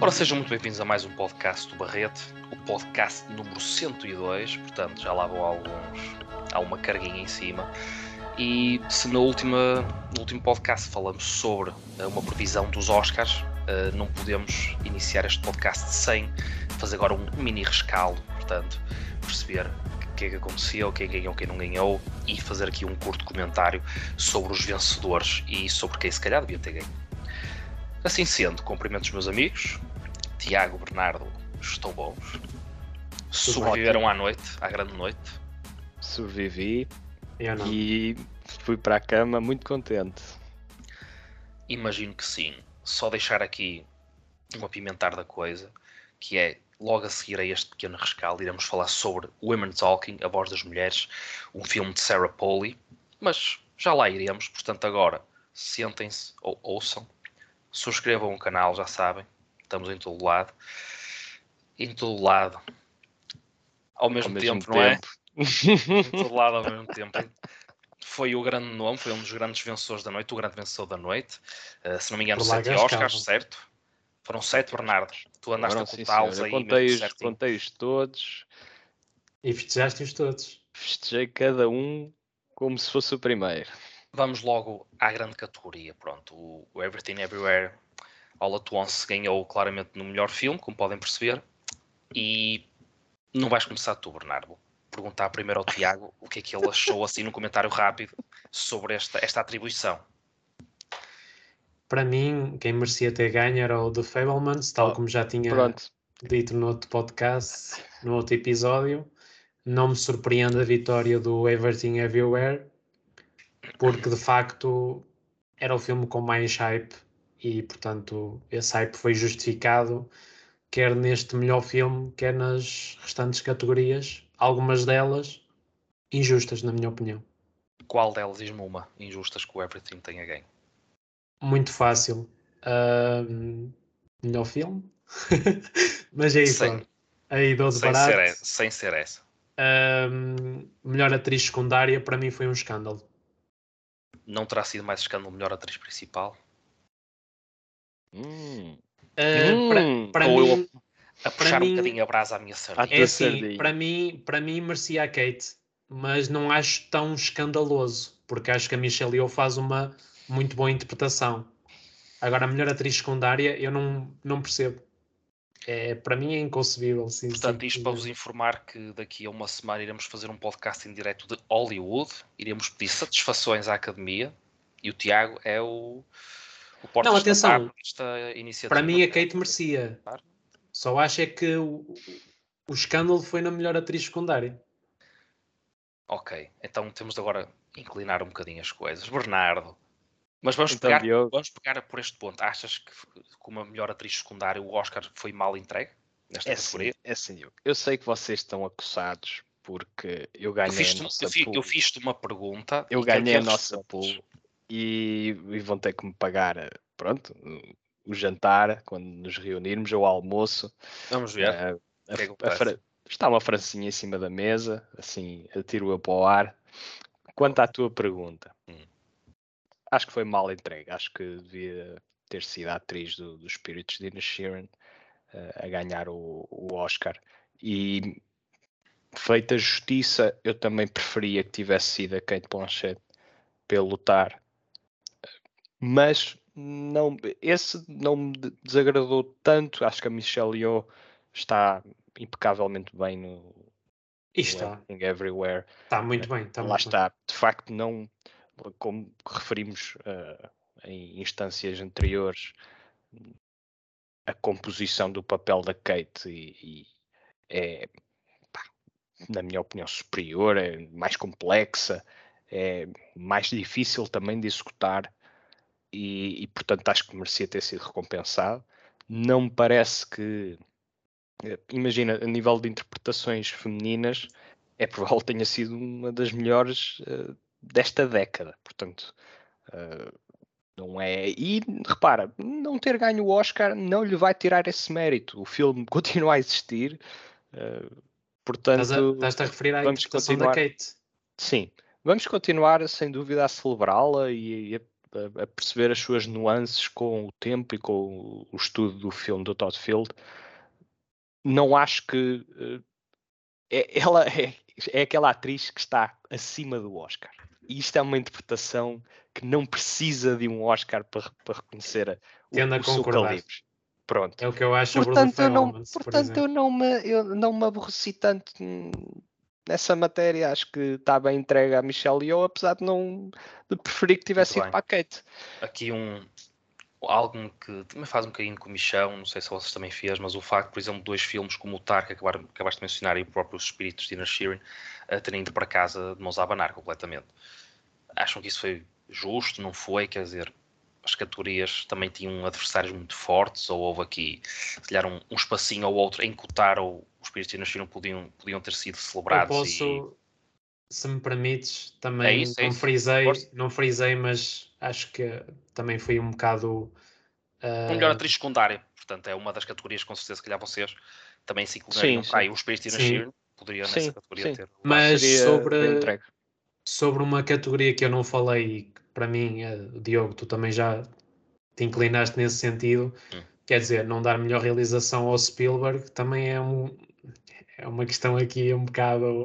Ora, sejam muito bem-vindos a mais um podcast do Barrete, o podcast número 102, portanto já lá vão alguns, há uma carguinha em cima. E se no, última, no último podcast falamos sobre uh, uma previsão dos Oscars, uh, não podemos iniciar este podcast sem fazer agora um mini rescaldo, portanto, perceber o que é que aconteceu, quem ganhou, quem não ganhou e fazer aqui um curto comentário sobre os vencedores e sobre quem se calhar devia ter ganho. Assim sendo, cumprimento os meus amigos, Tiago, Bernardo, estão bons? Sobreviveram à noite, à grande noite? Sobrevivi e fui para a cama muito contente. Imagino que sim. Só deixar aqui um apimentar da coisa, que é logo a seguir a este pequeno rescaldo, iremos falar sobre Women Talking, A Voz das Mulheres, um filme de Sarah Polley, mas já lá iremos, portanto agora sentem-se ou ouçam, subscrevam o canal, já sabem, estamos em todo lado, em todo lado, ao mesmo, ao tempo, mesmo não é? em todo lado ao mesmo tempo. Foi o grande nome, foi um dos grandes vencedores da noite, o grande vencedor da noite. Uh, se não me engano, sete Oscars, certo? Foram sete, Bernardo. Tu andaste a contá-los aí. Contei-os contei todos. E festejaste-os todos. Festejei cada um como se fosse o primeiro. Vamos logo à grande categoria. Pronto, o Everything Everywhere All at Once ganhou claramente no melhor filme, como podem perceber. E não vais começar tu, Bernardo. perguntar primeiro ao Tiago o que é que ele achou, assim, num comentário rápido sobre esta, esta atribuição. Para mim, quem merecia ter ganho era o The Fablemans, tal oh, como já tinha pronto. dito no outro podcast, no outro episódio. Não me surpreende a vitória do Everything Everywhere, porque de facto era o filme com mais hype e, portanto, esse hype foi justificado quer neste melhor filme, quer nas restantes categorias, algumas delas injustas, na minha opinião. Qual delas, diz-me uma, injustas que o Everything tenha ganho? Muito fácil. Uh, melhor filme? Mas é isso. Sem, aí 12 sem barato. Ser essa, sem ser essa. Uh, melhor atriz secundária, para mim foi um escândalo. Não terá sido mais escândalo melhor atriz principal? Hum. Uh, para, Ou mim, eu a puxar mim, um bocadinho a brasa à minha sardinha. É assim, para mim, para mim merecia a Kate, mas não acho tão escandaloso, porque acho que a Michelle Yeoh faz uma muito boa interpretação. Agora, a melhor atriz secundária, eu não, não percebo. É, para mim é inconcebível. Sim, Portanto, sim, isto para vos informar que daqui a uma semana iremos fazer um podcast em direto de Hollywood, iremos pedir satisfações à academia e o Tiago é o, o Não, atenção, para mim a Kate merecia. Só acho é que o, o escândalo foi na melhor atriz secundária. Ok, então temos de agora inclinar um bocadinho as coisas. Bernardo, mas vamos, então, pegar, vamos pegar por este ponto. Achas que, como a melhor atriz secundária, o Oscar foi mal entregue? Nesta é categoria? Sim, é sim, eu sei que vocês estão acossados porque eu ganhei eu fiz, a nossa eu, fiz, eu fiz-te uma pergunta. Eu ganhei a nossa pool e, e, vão ter que me pagar, pronto, o jantar quando nos reunirmos ou o almoço. Vamos ver. Uh, a, a, a, está uma francinha em cima da mesa, assim, atiro-a para o ar. Quanto à tua pergunta, hum acho que foi mal entregue. Acho que devia ter sido a atriz do, do Spirits, Dina Sheeran, uh, a ganhar o, o, Oscar. E feita justiça, eu também preferia que tivesse sido a Kate Blanchett pelo lutar. Mas não, esse não me desagradou tanto. Acho que a Michelle Yeoh está impecavelmente bem no, está. Everywhere. Está muito bem. Está Lá muito está. Bem. De facto, não como referimos uh, em instâncias anteriores, a composição do papel da Kate e, e é, pá, na minha opinião, superior, é mais complexa, é mais difícil também de executar e, e portanto acho que merecia ter sido recompensado. Não me parece que, eh, imagina, a nível de interpretações femininas, é provável que tenha sido uma das melhores uh, desta década. Portanto, uh, não é. E repara, não ter ganho o Oscar não lhe vai tirar esse mérito. O filme continua a existir. Uh, portanto, estás a, a referir à vamos continuar... da Kate. Sim, vamos continuar sem dúvida a celebrá-la e, e a, a, perceber as suas nuances com o tempo e com o, estudo do filme do Todd Field. Não acho que uh, é, ela é, é aquela atriz que está acima do Oscar. E isto é uma interpretação que não precisa de um Oscar para, para reconhecer a, o, o seu calibre. Pronto. É o que eu acho portanto, eu não, portanto, eu não me, eu não me aborreci tanto nessa matéria. Acho que está bem entregue a Michelle Yeoh, apesar de não de preferir que tivesse ido para a Kate. Aqui um algo que também faz um bocadinho com Michão, não sei se vocês também fez, mas o facto, por exemplo, dois filmes como o Tar, que acabaram, acabaste de mencionar, e o próprio Espíritos de Tina Sheeran, uh, terem ido para casa de mãos a abanar completamente. Acham que isso foi justo? Não foi? Quer dizer, as categorias também tinham adversários muito fortes, ou houve aqui, se calhar, um, um espacinho ou outro em que o Tar ou o Espíritos de Tina Sheeran podiam, podiam ter sido celebrados. Eu posso, e... se me permites, também é isso, é não, frisei, não frisei, mas acho que também foi um bocado. Uh... Melhor atriz secundária, portanto, é uma das categorias com certeza que calhar vocês também se incluiriam. Ah, e o Espírito de Tina Sheeran poderia nessa categoria sim. ter. Mas sobre, sobre uma categoria que eu não falei para mim, eh, Diogo, tu também já te inclinaste nesse sentido. Hum. Quer dizer, não dar melhor realização ao Spielberg também é, um, é uma questão aqui um bocado.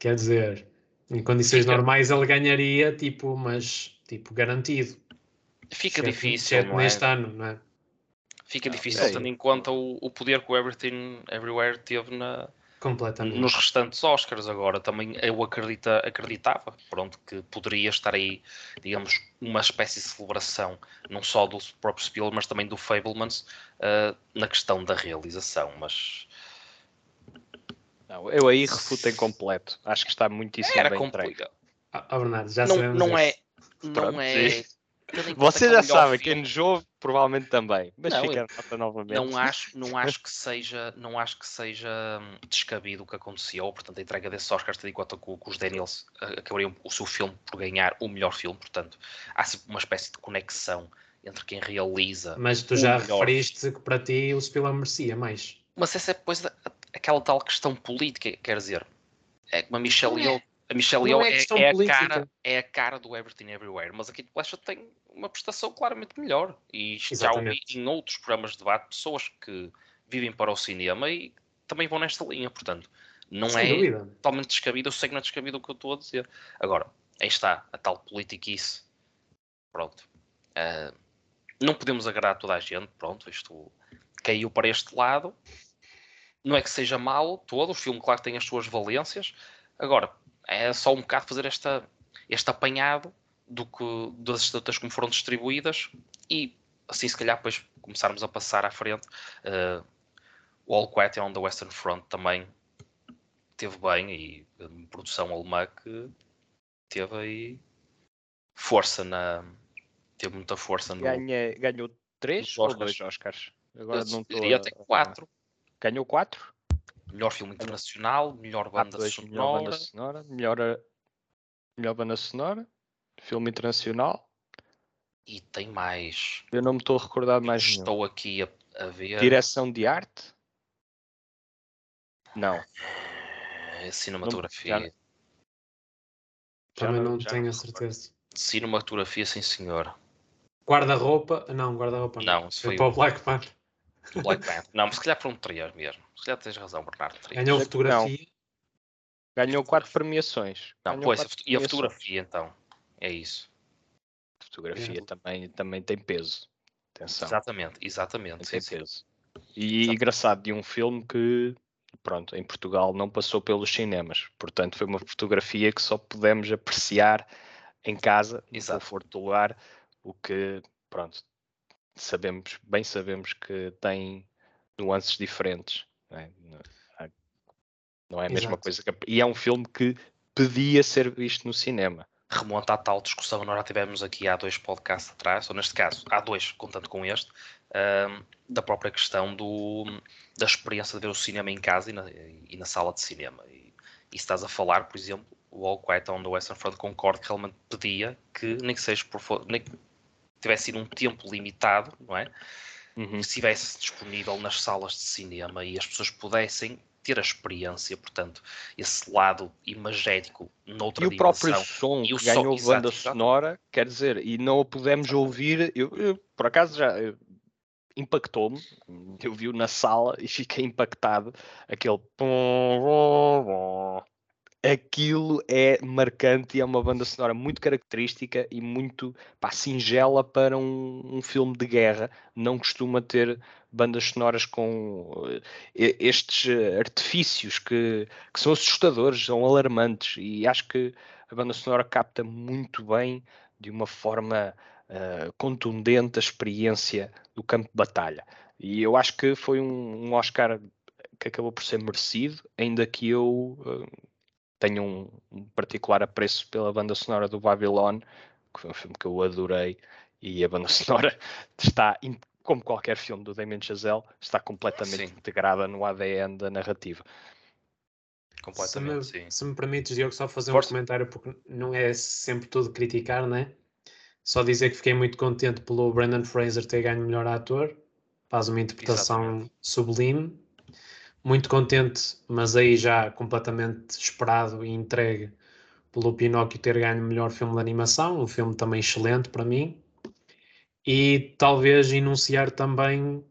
Quer dizer, em condições Fica. normais ele ganharia, tipo, mas tipo, garantido. Fica difícil. não é? neste ano, não é? Fica difícil, é. tendo em conta o, o poder que o Everything Everywhere teve na, Completamente. Nos restantes Oscars agora também eu acredita, acreditava pronto, que poderia estar aí, digamos, uma espécie de celebração, não só do próprio Spielberg, mas também do Fablemans, uh, na questão da realização, mas... Não, eu aí refuto em completo. Acho que está muitíssimo Era bem complicado. Ah, oh, Bernardo, já não, sabemos não é, não Pronto, é você já sabe, quem nos ouve provavelmente também, mas não, fica nota novamente. Não acho, não acho que seja, não acho que seja hum, descabido o que aconteceu, portanto a entrega desses Oscars tendo em conta que, que os Daniels uh, acabariam o seu filme por ganhar o melhor filme, portanto há uma espécie de conexão entre quem realiza. Mas tu já melhor... referiste que para ti o Spielberg merecia mais. Mas essa é depois aquela tal questão política, quer dizer, é como a Michelle Yeoh a Michelle Yeoh é, é, é, a cara, é a cara do Everything Everywhere, mas a Kate Blanchett tem uma prestação claramente melhor. E já ouvi em outros programas de debate pessoas que vivem para o cinema e também vão nesta linha, portanto, não Sem é dúvida. totalmente descabido, eu sei que não é descabido o que eu estou a dizer. Agora, aí está, a tal politiquice. Pronto. Uh, não podemos agradar toda a gente, pronto, isto caiu para este lado. Não é que seja mal todo, o filme, claro, tem as suas valências. Agora, é só um bocado fazer esta, este apanhado do que, das estatutas como foram distribuídas e assim se calhar depois começarmos a passar à frente uh, o All Quiet on the Western Front também teve bem e a produção alemã que teve aí força na teve muita força no Ganha, ganhou três ou dois Oscars? Agora Eu não diria até quatro. Ganhou quatro Melhor filme internacional, melhor banda dois, sonora. Melhor banda sonora, melhor, melhor banda sonora, filme internacional. E tem mais. Eu não me estou a recordar mais Estou nenhum. aqui a, a, ver. Direção de arte? Não. É cinematografia. Não, Também não já tenho a certeza. Cinematografia, sim senhor. Guarda-roupa? Não, guarda-roupa não. não. Foi, foi para o Black Panther. Black Panther. Não, mas se calhar foram três mesmo. Se calhar tens razão, Bernardo. Três. Ganhou fotografia. Não. Ganhou quatro premiações. Não, Ganhou pois, e a fotografia então? É isso. A fotografia é. também, também tem peso. Atenção. Exatamente, exatamente. Tem sim, peso. E Exato. engraçado de um filme que, pronto, em Portugal não passou pelos cinemas. Portanto, foi uma fotografia que só pudemos apreciar em casa, no Exato. conforto do lugar, o que, pronto, sabemos, bem sabemos que tem nuances diferentes. Não é, não é a mesma Exato. coisa. Que, e é um filme que podia ser visto no cinema. Remonta à tal discussão nós já tivemos aqui há dois podcasts atrás, ou neste caso, há dois, contando com este, uh, da própria questão do, da experiência de ver o cinema em casa e na, e na sala de cinema. E, e se estás a falar, por exemplo, o All Quiet on the Western Front concordo que realmente pedia que nem que seja por nem, tivesse sido um tempo limitado, não é? Uhum. Que estivesse disponível nas salas de cinema e as pessoas pudessem ter a experiência, portanto, esse lado imagético noutra E dimensão. o próprio som e que ganhou som, banda exato, exato. sonora, quer dizer, e não a pudemos ouvir, eu, eu, por acaso já impactou-me, eu vi-o na sala e fiquei impactado, aquele aquilo é marcante e é uma banda sonora muito característica e muito pá, singela para um, um, filme de guerra. Não costuma ter bandas sonoras com uh, estes artifícios que, que, são assustadores, são alarmantes, e acho que a banda sonora capta muito bem, de uma forma uh, contundente, a experiência do campo de batalha. E eu acho que foi um, um Oscar que acabou por ser merecido, ainda que eu uh, tenho um, um, particular apreço pela banda sonora do Babylon, que foi um filme que eu adorei, e a banda sonora está, como qualquer filme do Damien Chazelle, está completamente sim. integrada no ADN da narrativa. Completamente, se me, sim. Se me permites, Diogo, só fazer Força. um comentário, porque não é sempre tudo criticar, né? Só dizer que fiquei muito contente pelo Brandon Fraser ter ganho melhor ator, faz uma interpretação Exatamente. sublime muito contente, mas aí já completamente esperado e entregue pelo Pinóquio ter ganho o melhor filme de animação, um filme também excelente para mim. E talvez enunciar também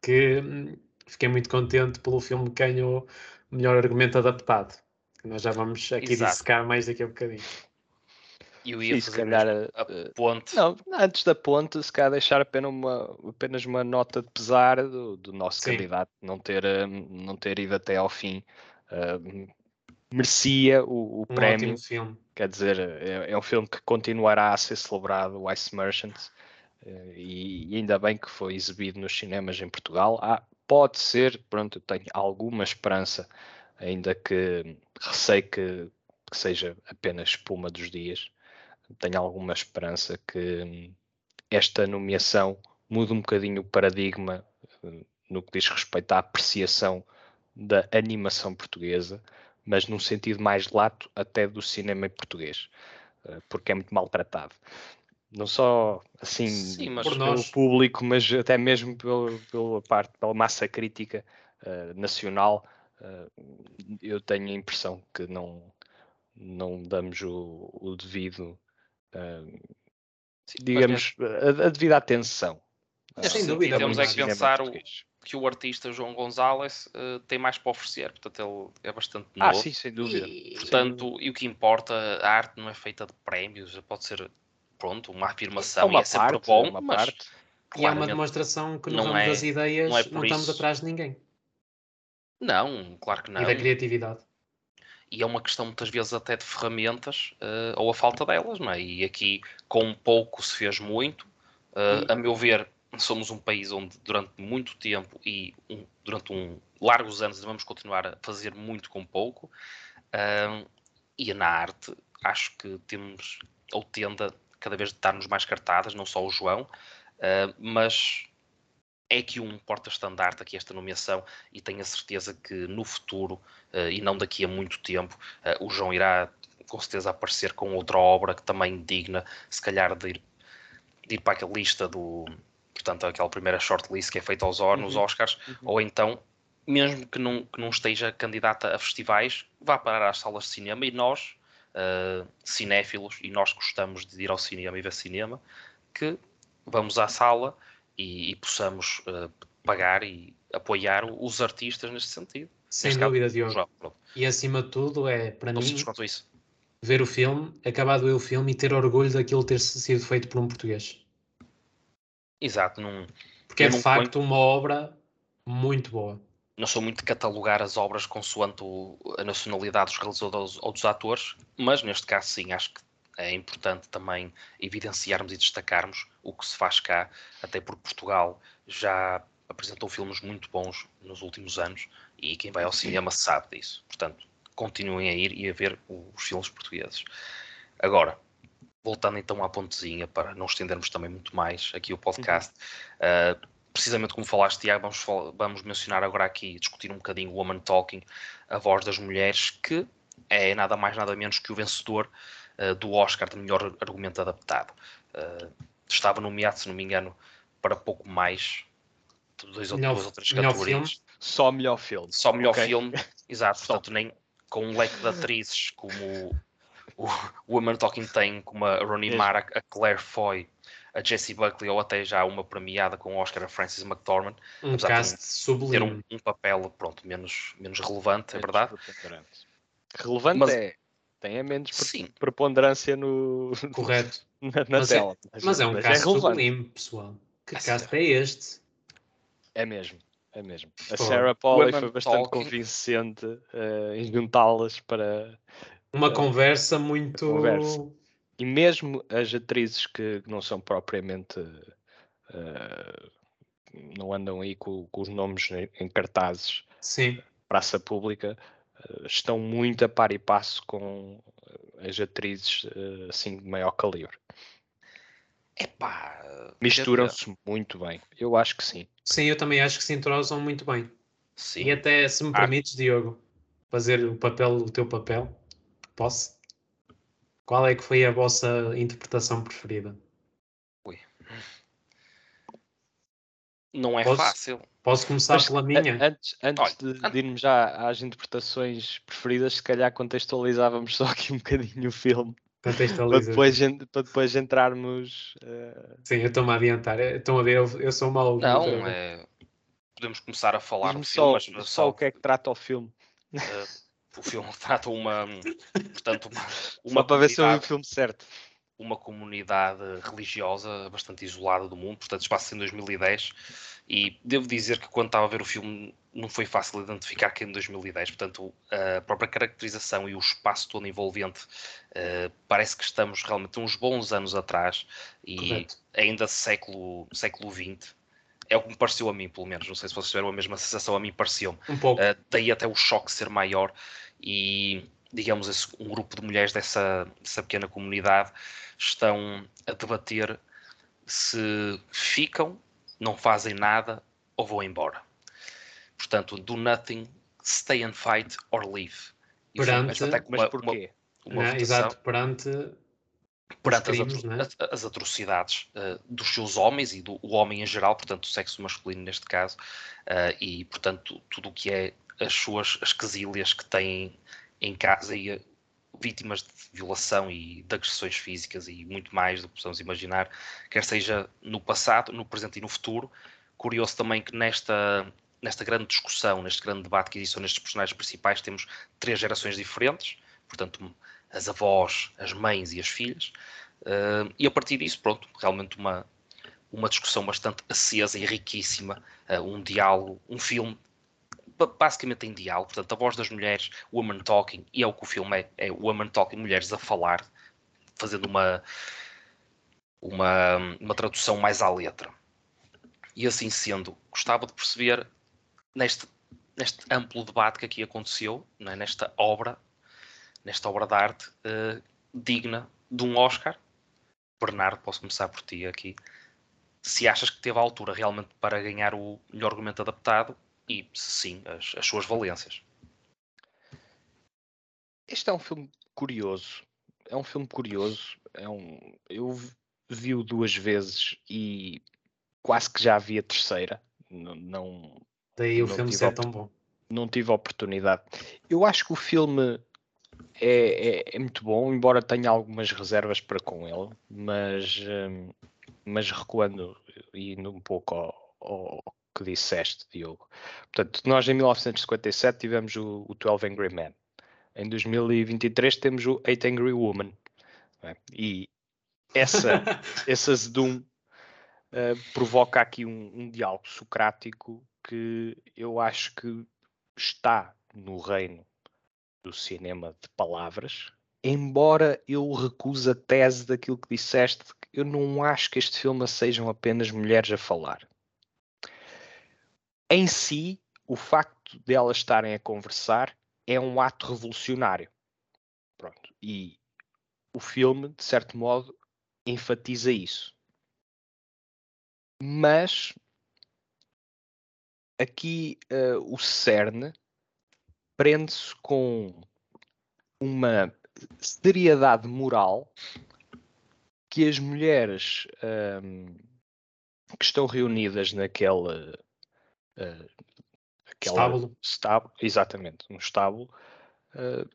que hum, fiquei muito contente pelo filme que ganhou o melhor argumento adaptado. Nós já vamos aqui Exato. dissecar mais daqui a um bocadinho. E eu ia Sim, se calhar a, a, ponte. Não, antes da ponte, se calhar deixar apenas uma, apenas uma nota de pesar do, do nosso Sim. candidato não ter, hum, não ter ido até ao fim. Uh, merecia o, o um prémio. Quer dizer, é, é, um filme que continuará a ser celebrado, o Ice Merchants, uh, e, e, ainda bem que foi exibido nos cinemas em Portugal. Ah, pode ser, pronto, eu tenho alguma esperança, ainda que receio que, que seja apenas espuma dos dias tenho alguma esperança que hum, esta nomeação mude um bocadinho o paradigma hum, no que diz respeito à apreciação da animação portuguesa, mas num sentido mais lato até do cinema português, eh, porque é muito maltratado. Não só assim Sim, pelo nós... público, mas até mesmo pelo, pela parte, pela massa crítica uh, nacional, uh, eu tenho a impressão que não, não damos o, o devido digamos, a, a, devida atenção. É, sem dúvida. Temos é que pensar o, que o artista João Gonzalez uh, tem mais para oferecer, portanto ele é bastante ah, novo. Ah, sim, sem dúvida. E, portanto, e o que importa, a arte não é feita de prémios, pode ser, pronto, uma afirmação é uma e é sempre bom, uma mas... Parte. E é uma demonstração que no não ramo é, das ideias não, é não estamos isso. atrás de ninguém. Não, claro que não. E da criatividade e é uma questão muitas vezes até de ferramentas uh, ou a falta delas, não é? E aqui com pouco se fez muito. Uh, a meu ver, somos um país onde durante muito tempo e um, durante um largos anos vamos continuar a fazer muito com pouco. Uh, e na arte acho que temos ou tende a cada vez estar-nos mais cartadas, não só o João, mas é que um porta-estandarte aqui esta nomeação e tenho a certeza que no futuro uh, e não daqui a muito tempo uh, o João irá com certeza aparecer com outra obra que também digna se calhar de ir, de ir para aquela lista do portanto aquela primeira shortlist que é feita aos, uhum. nos Oscars uhum. ou então mesmo que não, que não esteja candidata a festivais vá parar às salas de cinema e nós uh, cinéfilos e nós gostamos de ir ao cinema e ver cinema que vamos à sala e, e possamos uh, pagar e apoiar os artistas neste sentido. Sem neste dúvida, Diogo. E acima de tudo é, para Não mim, ver o filme, acabar de ver o filme e ter orgulho daquilo ter sido feito por um português. Exato. Num, Porque é de facto ponho... uma obra muito boa. Não sou muito de catalogar as obras consoante o, a nacionalidade dos realizadores ou dos atores, mas neste caso sim, acho que é importante também evidenciarmos e destacarmos o que se faz cá, até porque Portugal já apresentou filmes muito bons nos últimos anos e quem vai ao cinema sabe disso. Portanto, continuem a ir e a ver os filmes portugueses. Agora, voltando então à pontezinha, para não estendermos também muito mais aqui o podcast, uhum. uh, precisamente como falaste, Tiago, vamos, vamos mencionar agora aqui, discutir um bocadinho o Woman Talking, a voz das mulheres, que é nada mais nada menos que o vencedor uh, do Oscar de melhor argumento adaptado. Uh, estava nomeado, se não me engano, para pouco mais de dois ou duas outras categorias. Só melhor filme. Só melhor okay. filme. Exato, portanto, nem com um leque de atrizes como o, o Woman Talking tem, como a Ronnie Mara, a Claire Foy, a Jessie Buckley ou até já uma premiada com o Oscar, a Frances McDormand. Um cast de sublime. Ter um, um, papel, pronto, menos, menos relevante, é, verdade. Relevante mas, é, tem a menos sim. preponderância no... Correto. na, na mas tela. É, mas, mas, é um mas é cast é sublime, pessoal. Que é cast é este? É mesmo. É mesmo. A Sarah Polley foi bastante talking. convincente uh, em juntá-las para. Uma uh, conversa muito. Conversa. E mesmo as atrizes que não são propriamente. Uh, não andam aí com, com, os nomes em cartazes. Sim. Praça pública. Estão muito a par e passo com as atrizes assim de maior calibre. Epá, Misturam-se muito bem. Eu acho que sim. Sim, eu também acho que se entrosam muito bem. Sim. E até, se me ah. permites, Diogo, fazer o papel, o teu papel, posso? Qual é que foi a vossa interpretação preferida? Ui. Não é posso, fácil. Posso começar Mas, pela minha? Antes, antes Olha, de, de irmos já às interpretações preferidas, se calhar contextualizávamos só aqui um bocadinho o filme. Para depois, para depois entrarmos. Uh... Sim, eu estou-me a adiantar. Estão a ver, eu, eu sou mau. Não, é... podemos começar a falar do filme, só, só o que é que trata o filme. Uh, o filme trata uma. Portanto, uma, uma para ver se eu vi o filme certo. Uma comunidade religiosa bastante isolada do mundo, portanto, espaço em 2010 e devo dizer que quando estava a ver o filme não foi fácil identificar que em 2010, portanto, a própria caracterização e o espaço todo envolvente uh, parece que estamos realmente uns bons anos atrás e Correto. ainda século, século XX. É o que me pareceu a mim, pelo menos. Não sei se vocês tiveram a mesma sensação, a mim pareceu-me. Um pouco. Uh, daí até o choque ser maior e, digamos, esse, um grupo de mulheres dessa, dessa pequena comunidade estão a debater se ficam não fazem nada ou vão embora. Portanto, do nothing, stay and fight or leave. E perante, até uma, mas porquê? Uma, uma não, exato, perante, perante crimes, as, atro é? as, atrocidades uh, dos seus homens e do homem em geral, portanto, o sexo masculino neste caso, uh, e portanto, tudo o que é as suas as quesílias que têm em casa e vítimas de violação e de agressões físicas e muito mais do que possamos imaginar, quer seja no passado, no presente e no futuro. Curioso também que nesta, nesta grande discussão, neste grande debate que existe nestes personagens principais, temos três gerações diferentes, portanto, as avós, as mães e as filhas. Uh, e a partir disso, pronto, realmente uma, uma discussão bastante acesa e riquíssima, uh, um diálogo, um filme basicamente em diálogo, portanto, a voz das mulheres, woman talking, e é o que o filme é, é woman talking, mulheres a falar, fazendo uma, uma, uma tradução mais à letra. E assim sendo, gostava de perceber neste, neste amplo debate que aqui aconteceu, é? nesta obra, nesta obra de arte uh, digna de um Oscar. Bernardo, posso começar por ti aqui. Se achas que teve a altura realmente para ganhar o melhor argumento adaptado e, sim, as, as suas valências. Este é um filme curioso. É um filme curioso. É um, eu vi-o duas vezes e quase que já vi a terceira. Não, não Daí o filme ser tão bom. Não tive oportunidade. Eu acho que o filme é, é, é, muito bom, embora tenha algumas reservas para com ele, mas, hum, mas recuando e indo um pouco ao, ao, que disseste, Diogo. Portanto, nós em 1957 tivemos o, o 12 Angry Men. Em 2023 temos o 8 Angry Woman. É? E essa, esse azedum uh, provoca aqui um, um diálogo socrático que eu acho que está no reino do cinema de palavras, embora eu recuse a tese daquilo que disseste, eu não acho que este filme sejam apenas mulheres a falar em si, o facto de elas estarem a conversar é um ato revolucionário. Pronto. E o filme, de certo modo, enfatiza isso. Mas aqui uh, o cerne prende-se com uma seriedade moral que as mulheres um, ehm, que estão reunidas naquele uh, aquela estábulo. estábulo exatamente, um estábulo, uh,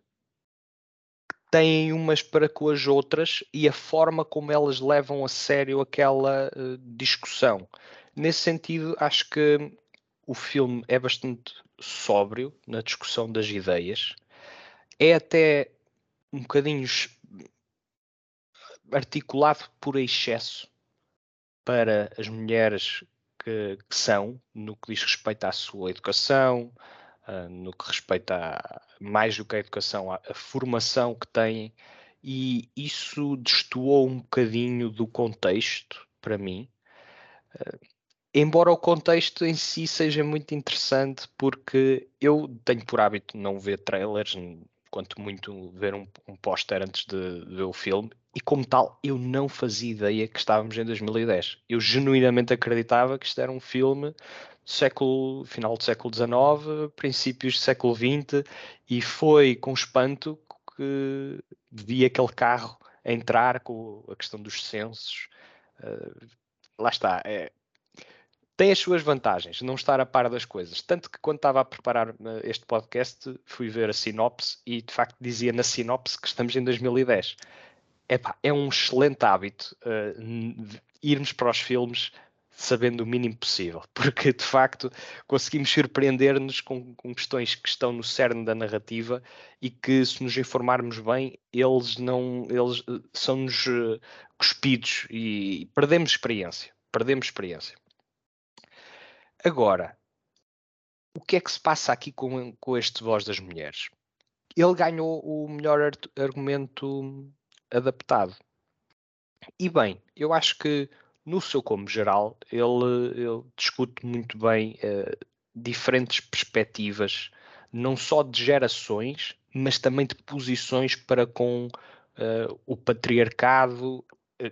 têm umas para com as outras e a forma como elas levam a sério aquela uh, discussão. Nesse sentido, acho que o filme é bastante sóbrio na discussão das ideias, é até um bocadinho articulado por excesso para as mulheres que, que, são, no que diz respeito à sua educação, uh, no que respeita a, mais do que a educação, a, a formação que têm, e isso destoou um bocadinho do contexto para mim. Uh, embora o contexto em si seja muito interessante, porque eu tenho por hábito não ver trailers, quanto muito ver um, um póster antes de, de ver o filme, e como tal, eu não fazia ideia que estávamos em 2010. Eu genuinamente acreditava que isto era um filme do século, final do século XIX, princípios do século XX, e foi com espanto que vi aquele carro entrar com a questão dos censos. Uh, lá está. É, tem as suas vantagens, não estar a par das coisas. Tanto que quando estava a preparar uh, este podcast, fui ver a sinopse e de facto dizia na sinopse que estamos em 2010 epá, é um excelente hábito uh, irmos para os filmes sabendo o mínimo possível, porque de facto conseguimos surpreender-nos com, com, questões que estão no cerne da narrativa e que se nos informarmos bem, eles não eles uh, são-nos uh, cuspidos e perdemos experiência. Perdemos experiência. Agora, o que é que se passa aqui com, com este Voz das Mulheres? Ele ganhou o melhor argumento adaptado. E bem, eu acho que no seu como geral ele, ele discute muito bem uh, diferentes perspectivas, não só de gerações, mas também de posições para com uh, o patriarcado,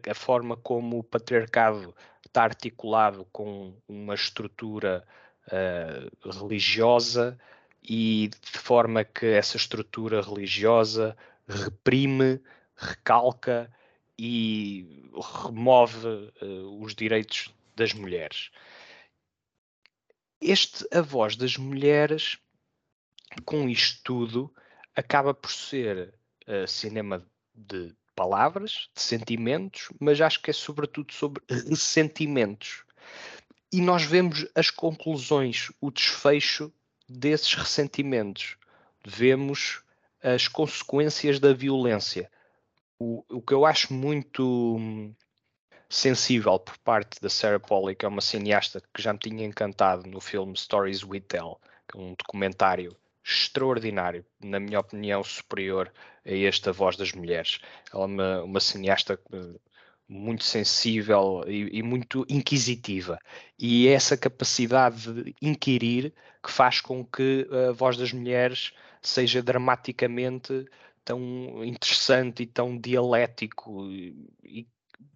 a forma como o patriarcado está articulado com uma estrutura uh, religiosa e de forma que essa estrutura religiosa reprime recalca e remove uh, os direitos das mulheres. Este A Voz das Mulheres, com isto tudo, acaba por ser uh, cinema de palavras, de sentimentos, mas acho que é sobretudo sobre ressentimentos. E nós vemos as conclusões, o desfecho desses ressentimentos. Vemos as consequências da violência o, que eu acho muito hum, sensível por parte da Sarah Polley, que é uma cineasta que já me tinha encantado no filme Stories We Tell, que é um documentário extraordinário, na minha opinião, superior a esta Voz das Mulheres. Ela é uma, uma cineasta eh, muito sensível e, e, muito inquisitiva. E é essa capacidade de inquirir que faz com que a Voz das Mulheres seja dramaticamente tão interessante e tão dialético e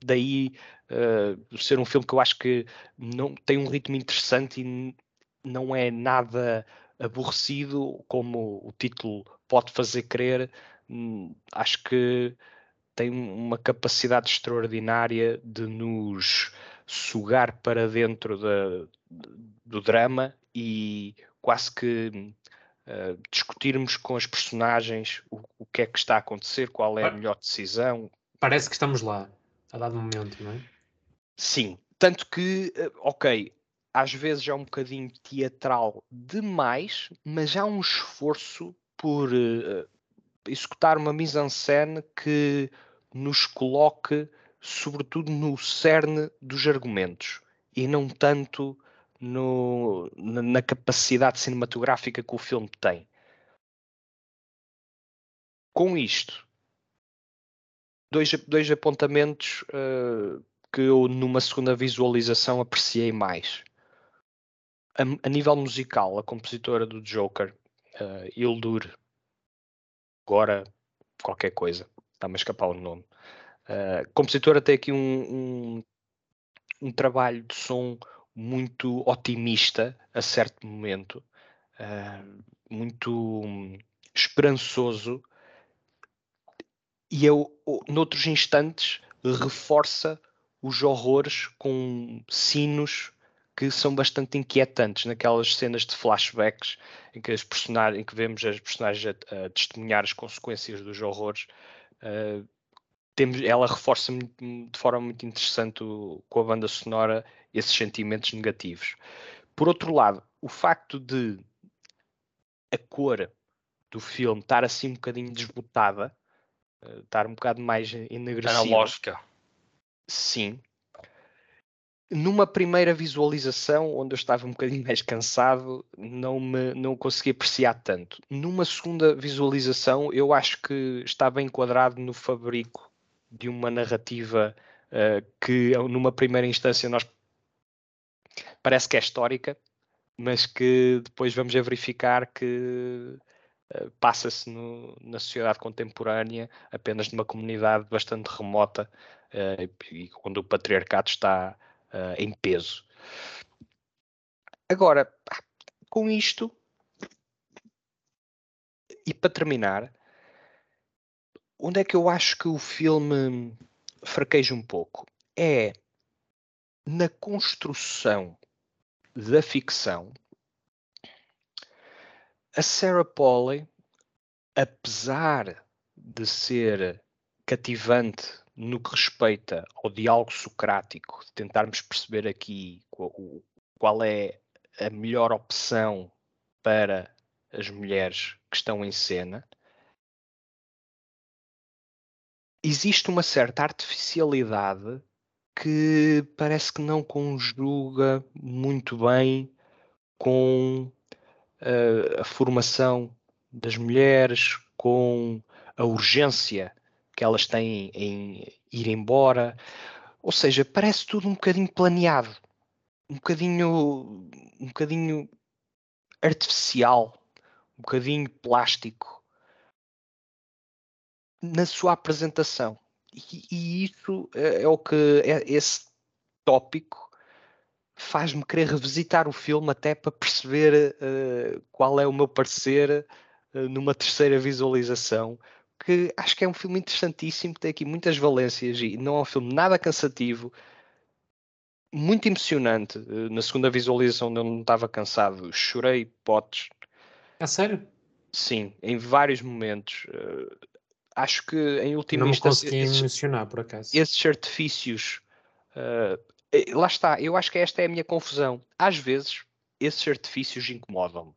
daí uh, ser um filme que eu acho que não tem um ritmo interessante e não é nada aborrecido como o título pode fazer crer hum, acho que tem uma capacidade extraordinária de nos sugar para dentro da, do drama e quase que uh, discutirmos com as personagens o, o, que é que está a acontecer, qual é a melhor decisão. Parece que estamos lá, a dado momento, não é? Sim, tanto que, uh, ok, às vezes é um bocadinho teatral demais, mas há um esforço por uh, executar uma mise-en-scène que nos coloque, sobretudo, no cerne dos argumentos e não tanto no, na capacidade cinematográfica que o filme tem. Com isto, dois, dois apontamentos uh, que eu, numa segunda visualização, apreciei mais. A, a nível musical, a compositora do Joker, uh, Ildur, agora qualquer coisa, está-me a escapar o nome. Uh, compositora tem aqui um, um, um trabalho de som muito otimista a certo momento, uh, muito um, esperançoso, e eu, noutros instantes, reforça os horrores com sinos que são bastante inquietantes naquelas cenas de flashbacks em que, as personagens, em que vemos as personagens a, a testemunhar as consequências dos horrores. Uh, temos, ela reforça de forma muito interessante o, com a banda sonora esses sentimentos negativos. Por outro lado, o facto de a cor do filme estar assim um bocadinho desbotada, uh, estar um bocado mais enegrecida. Analógica. Sim, numa primeira visualização, onde eu estava um bocadinho mais cansado, não me não consegui apreciar tanto. Numa segunda visualização, eu acho que estava enquadrado no fabrico de uma narrativa uh, que, numa primeira instância, nós parece que é histórica, mas que depois vamos a verificar que uh, passa-se na sociedade contemporânea apenas numa comunidade bastante remota uh, e quando o patriarcado está em peso. Agora, com isto, e para terminar, onde é que eu acho que o filme fraqueja um pouco? É na construção da ficção. A Sarah Polley, apesar de ser cativante no que respeita ao diálogo socrático, tentarmos perceber aqui qual é a melhor opção para as mulheres que estão em cena, existe uma certa artificialidade que parece que não conjuga muito bem com uh, a formação das mulheres, com a urgência que elas têm em ir embora. Ou seja, parece tudo um bocadinho planeado, um bocadinho, um bocadinho artificial, um bocadinho plástico na sua apresentação. E, e isso é, é o que é, esse tópico faz-me querer revisitar o filme até para perceber uh, qual é o meu parecer uh, numa terceira visualização, que acho que é um filme interessantíssimo, tem aqui muitas valências e não é um filme nada cansativo, muito emocionante. Eh, na segunda visualização, onde eu não estava cansado, chorei potes. É sério? Sim, em vários momentos. Acho que em última não instância. Não me consegui emocionar, por acaso. Esses artifícios. Uh, lá está, eu acho que esta é a minha confusão. Às vezes, esses artifícios incomodam-me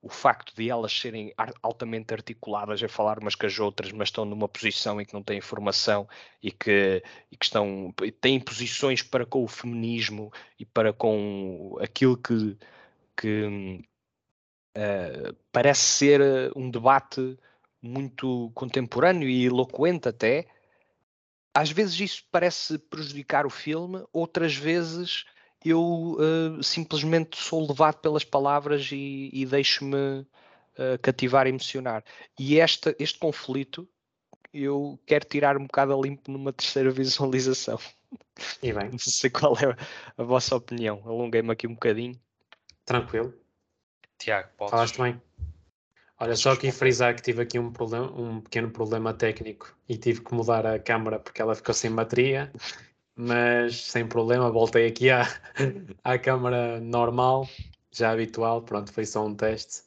o facto de elas serem altamente articuladas a falar umas com as outras, mas estão numa posição em que não têm informação e que, e que estão, têm posições para com o feminismo e para com aquilo que, que uh, parece ser eh, um debate muito contemporâneo e eloquente até. Às vezes isso parece prejudicar o filme, outras vezes eu uh, simplesmente sou levado pelas palavras e, e deixo-me uh, cativar e emocionar. E esta, este conflito eu quero tirar um bocado a limpo numa terceira visualização. E bem. Não sei qual é a vossa opinião. Alonguei-me aqui um bocadinho. Tranquilo. Tiago, podes. Falaste bem. Olha, só aqui frisar que tive aqui um, problema, um pequeno problema técnico e tive que mudar a câmera porque ela ficou sem bateria mas sem problema, voltei aqui à, à câmara normal, já habitual, pronto, foi só um teste.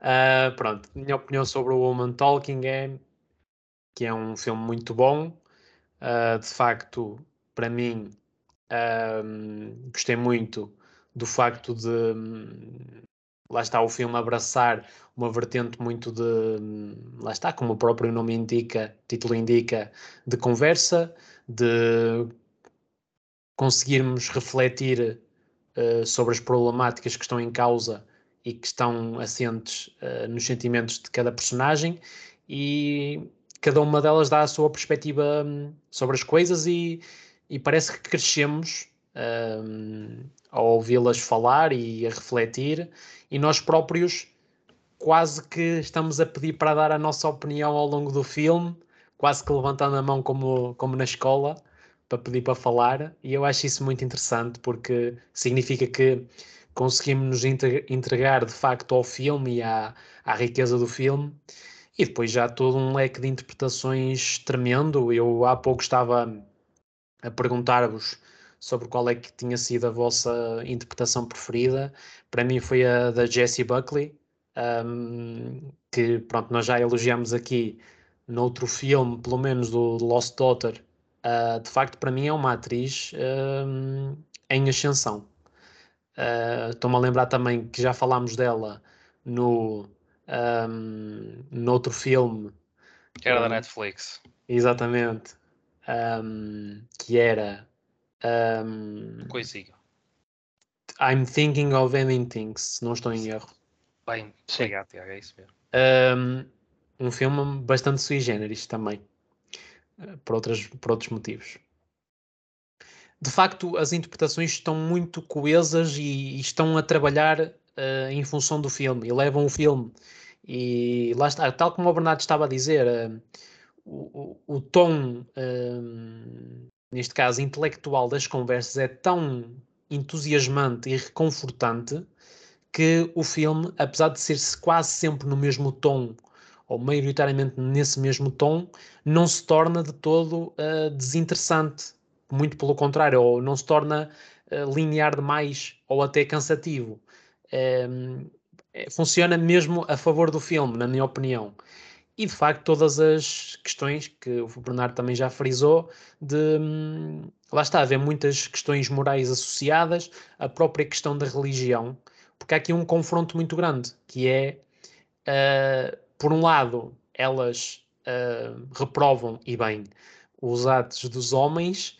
Uh, pronto, minha opinião sobre o Woman Talking é que é um filme muito bom, uh, de facto, para mim, uh, gostei muito do facto de lá está o filme abraçar uma vertente muito de lá está, como o próprio nome indica, título indica, de conversa, de conseguirmos refletir uh, sobre as problemáticas que estão em causa e que estão assentes uh, nos sentimentos de cada personagem e cada uma delas dá a sua perspectiva um, sobre as coisas e, e, parece que crescemos um, ao ouvi-las falar e a refletir e nós próprios quase que estamos a pedir para dar a nossa opinião ao longo do filme, quase que levantando a mão como, como na escola, para pedir para falar, e eu acho isso muito interessante porque significa que conseguimos nos entregar de facto ao filme e à, à riqueza do filme, e depois já todo um leque de interpretações tremendo. Eu há pouco estava a perguntar-vos sobre qual é que tinha sido a vossa interpretação preferida. Para mim foi a da Jessie Buckley, um, que pronto, nós já elogiamos aqui noutro filme, pelo menos do Lost Daughter. Uh, de facto, para mim é uma atriz um, em ascensão. Uh, Estou-me a lembrar também que já falámos dela no, um, noutro filme. Que era da Netflix. Exatamente. Que era. Um, Coisinha. I'm thinking of ending things, se não estou em erro. Bem, obrigado, Tiago, é isso mesmo. Um, um filme bastante sui generis também, eh, por, outras, por outros motivos. De facto, as interpretações estão muito coesas e, e estão a trabalhar uh, em função do filme e levam o filme. E lá está, tal como o Bernardo estava a dizer, uh, o, o, o, tom, uh, neste caso intelectual, das conversas é tão entusiasmante e reconfortante que o filme, apesar de ser quase sempre no mesmo tom, ou maioritariamente nesse mesmo tom, não se torna de todo uh, desinteressante. Muito pelo contrário, ou não se torna uh, linear demais, ou até cansativo. Um, é, funciona mesmo a favor do filme, na minha opinião. E de facto, todas as questões que o Bernardo também já frisou, de hum, lá está, haver muitas questões morais associadas, a própria questão da religião, porque há aqui um confronto muito grande, que é, uh, por um lado, elas uh, reprovam, e bem, os atos dos homens,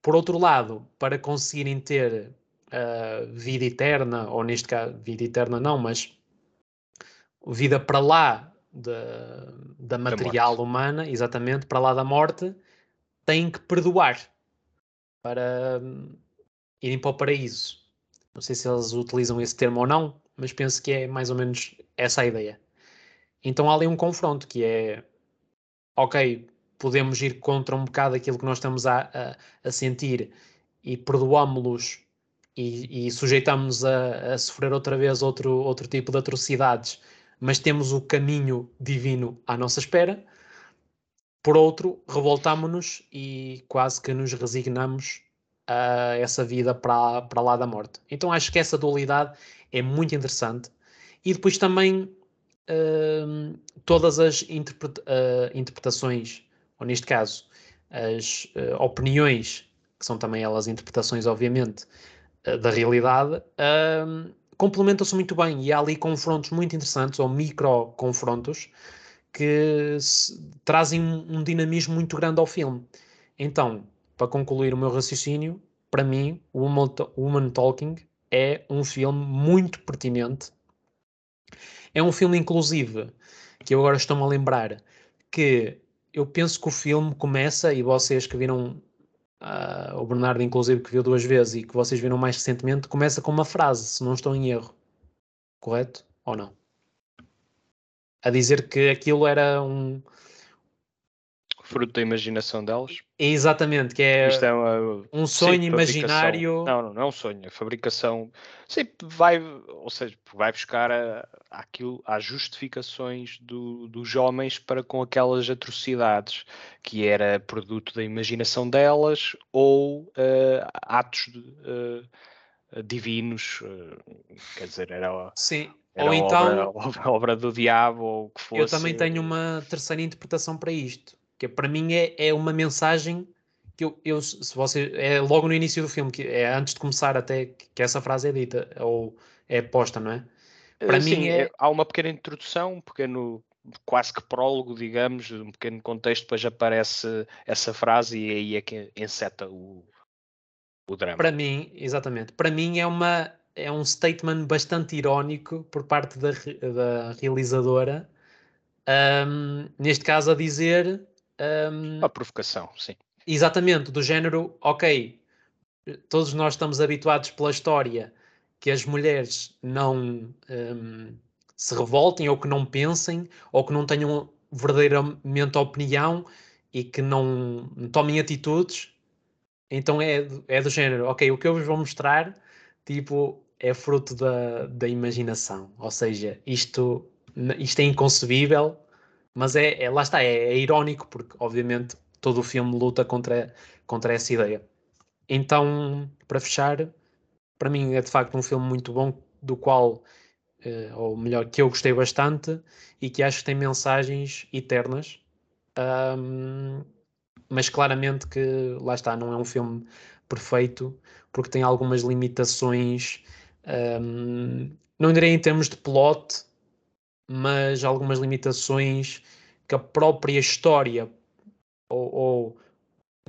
por outro lado, para conseguirem ter uh, vida eterna, ou neste caso, vida eterna não, mas vida para lá de, da material da humana, exatamente, para lá da morte, têm que perdoar para um, irem para o paraíso. Não sei se eles utilizam esse termo ou não, mas penso que é mais ou menos essa a ideia. Então há ali um confronto que é ok, podemos ir contra um bocado aquilo que nós estamos a, a, a sentir e perdoámos-los e, e sujeitamos a, a, sofrer outra vez outro, outro tipo de atrocidades, mas temos o caminho divino à nossa espera. Por outro, revoltámonos e quase que nos resignamos uh, essa vida para, para lá da morte. Então acho que essa dualidade é muito interessante. E depois também uh, todas as uh, interpretações, ou neste caso, as uh, opiniões, que são também elas interpretações, obviamente, da realidade, complementam-se muito bem e há ali confrontos muito interessantes, ou micro-confrontos, que trazem um dinamismo muito grande ao filme. Então, para concluir o meu raciocínio, para mim, Woman, Woman Talking é um filme muito pertinente. É um filme, inclusive, que eu agora estou-me a lembrar que eu penso que o filme começa, e vocês que viram, uh, o Bernardo, inclusive, que viu duas vezes e que vocês viram mais recentemente, começa com uma frase, se não estou em erro. Correto? Ou não? A dizer que aquilo era um, fruto da imaginação delas. Exatamente, que é, é uma, um sonho sim, imaginário. Não, não, não é um sonho, a fabricação. Sim, vai, ou seja, vai buscar a, aquilo, às justificações do, dos homens para com aquelas atrocidades, que era produto da imaginação delas ou uh, atos de, uh, divinos, uh, quer dizer, era. Sim. Era ou então obra, obra do diabo ou o que fosse. Eu também tenho uma terceira interpretação para isto que para mim é, é uma mensagem que eu, eu, se você é logo no início do filme, que é antes de começar até que essa frase é dita ou é posta, não é? Para eh, Sim, mim é... há uma pequena introdução, um pequeno quase que prólogo, digamos, um pequeno contexto, depois aparece essa frase e aí é que enceta o, o drama. Para mim, exatamente, para mim é uma é um statement bastante irónico por parte da, da realizadora, um, neste caso a dizer um, a provocação, sim. Exatamente, do género, ok, todos nós estamos habituados pela história que as mulheres não um, se revoltem ou que não pensem ou que não tenham verdadeiramente opinião e que não tomem atitudes. Então é, é do género, ok, o que eu vos vou mostrar, tipo, é fruto da, da imaginação. Ou seja, isto, isto é inconcebível mas é, é lá está, é, é, irónico, porque obviamente todo o filme luta contra, contra essa ideia. então, para fechar, para mim é de facto um filme muito bom, do qual, uh, ou melhor, que eu gostei bastante e que acho que tem mensagens eternas. Um, mas claramente que lá está, não é um filme perfeito, porque tem algumas limitações, um, não direi em termos de plot, mas algumas limitações que a própria história ou, ou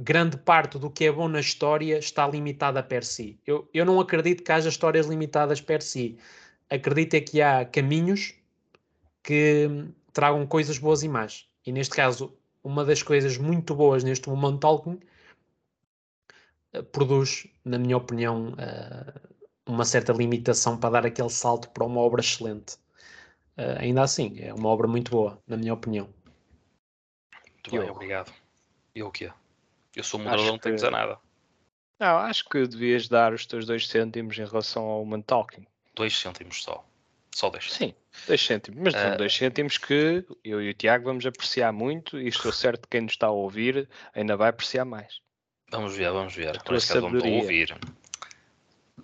grande parte do que é bom na história está limitada per si. Eu, eu não acredito que haja histórias limitadas per si. Acredito é que há caminhos que tragam coisas boas e más. E neste caso, uma das coisas muito boas neste Woman Talking uh, produz, na minha opinião, uh, uma certa limitação para dar aquele salto para uma obra excelente. Uh, ainda assim, é uma obra muito boa, na minha opinião. Muito bem, eu. obrigado. E o quê? Eu sou moderador, não tenho que dizer nada. Não, acho que devias dar os teus dois cêntimos em relação ao Human Talking. Dois cêntimos só. Só dois. Sim, dois cêntimos. Mas são uh... dois cêntimos que eu e o Tiago vamos apreciar muito e estou certo que quem nos está a ouvir ainda vai apreciar mais. Vamos ver, vamos ver. A Neste caso vamos ouvir.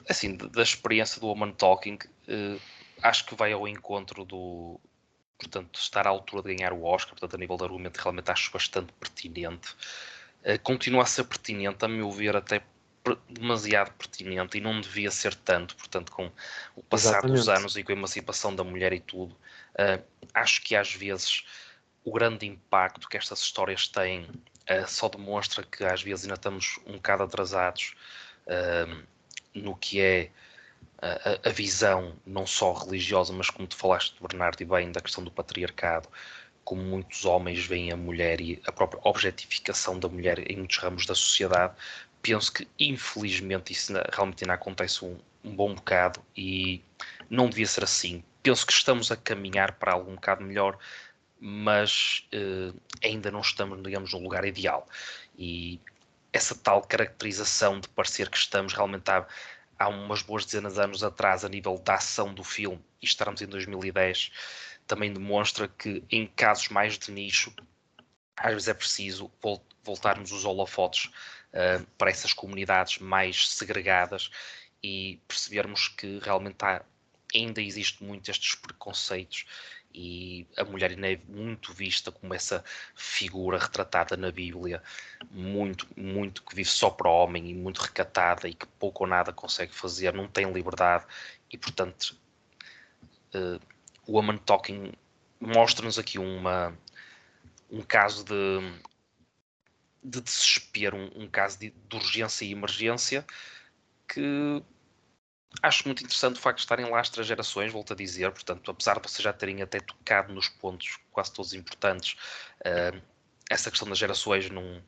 Assim, da experiência do Woman Talking, uh, acho que vai ao encontro do, portanto, estar à altura de ganhar o Oscar, portanto, a nível de argumento, realmente acho bastante pertinente. Uh, continua a ser pertinente, a meu ver, até demasiado pertinente e não devia ser tanto, portanto, com o passar Exatamente. dos anos e com a emancipação da mulher e tudo, uh, acho que às vezes o grande impacto que estas histórias têm uh, só demonstra que às vezes ainda estamos um bocado atrasados no que é a, a, visão não só religiosa, mas como tu falaste, Bernardo, e bem, da questão do patriarcado, como muitos homens veem a mulher e a própria objetificação da mulher em muitos ramos da sociedade, penso que infelizmente isso realmente ainda acontece um, um, bom bocado e não devia ser assim. Penso que estamos a caminhar para algo um bocado melhor, mas uh, ainda não estamos, digamos, no lugar ideal. E essa tal caracterização de parecer que estamos realmente a há umas boas dezenas de anos atrás, a nível da ação do filme, e estarmos em 2010, também demonstra que em casos mais de nicho, às vezes é preciso voltarmos os holofotes uh, para essas comunidades mais segregadas e percebermos que realmente há, ainda existe muito estes preconceitos e a mulher ainda é muito vista como essa figura retratada na Bíblia, muito, muito que vive só para o homem e muito recatada e que pouco ou nada consegue fazer, não tem liberdade. E, portanto, uh, Woman Talking mostra-nos aqui uma, um caso de, de desespero, um, um caso de, de urgência e emergência que acho muito interessante o facto de estarem lá as três gerações, volto a dizer, portanto, apesar de vocês já terem até tocado nos pontos quase todos importantes, uh, essa questão das gerações num.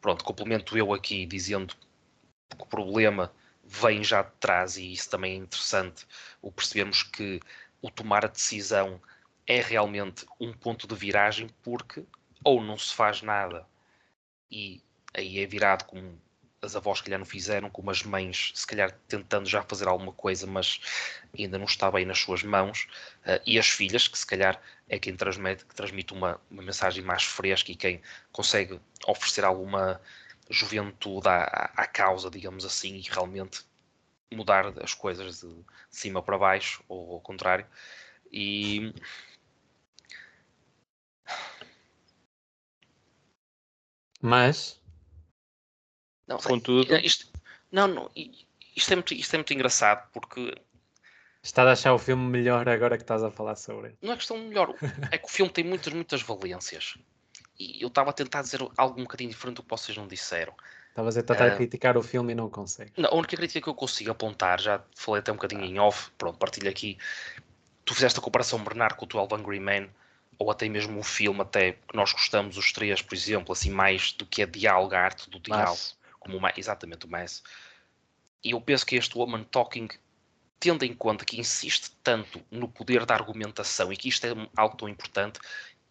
Pronto, complemento eu aqui dizendo que o problema vem já de trás e isso também é interessante, o percebermos que o tomar a decisão é realmente um ponto de viragem porque ou não se faz nada e aí é virado como as avós, se calhar, não fizeram, como as mães, se calhar, tentando já fazer alguma coisa, mas ainda não está bem nas suas mãos, uh, e as filhas, que se calhar é quem transmite, que transmite uma, uma mensagem mais fresca e quem consegue oferecer alguma juventude à, à causa, digamos assim, e realmente mudar as coisas de cima para baixo, ou ao contrário. E mas não, Contudo... Isto, não, não, isto, é muito, isto é muito engraçado porque. Estás a achar o filme melhor agora que estás a falar sobre Não é questão melhor, é que o filme tem muitas, muitas valências. E eu estava a tentar dizer algo um bocadinho diferente do que vocês não disseram. Estavas a tentar uh, criticar o filme e não consegues. Não, a única crítica que eu consigo apontar, já falei até um bocadinho em off, pronto, partilho aqui. Tu fizeste a comparação Bernardo com o 12 Angry Men, ou até mesmo um filme até que nós gostamos, os três, por exemplo, assim, mais do que é diálogo, a arte do diálogo. Mas como exatamente o Messi. E eu penso que este Woman Talking, tendo em conta que insiste tanto no poder da argumentação e que isto é algo tão importante,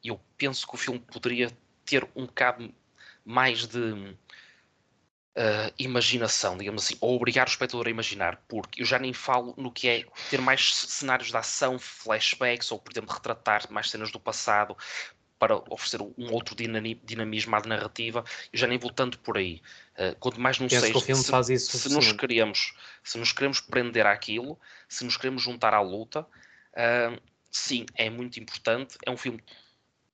eu penso que o filme poderia ter um bocado mais de uh, imaginação, digamos assim, ou obrigar o espectador a imaginar, porque eu já nem falo no que é ter mais cenários de ação, flashbacks, ou por exemplo retratar mais cenas do passado, para oferecer um outro dinamismo à narrativa. Eu já nem vou tanto por aí. Uh, quanto mais não seja, se, se nos queremos, se nos queremos prender àquilo, se nos queremos juntar à luta, uh, sim, é muito importante. É um filme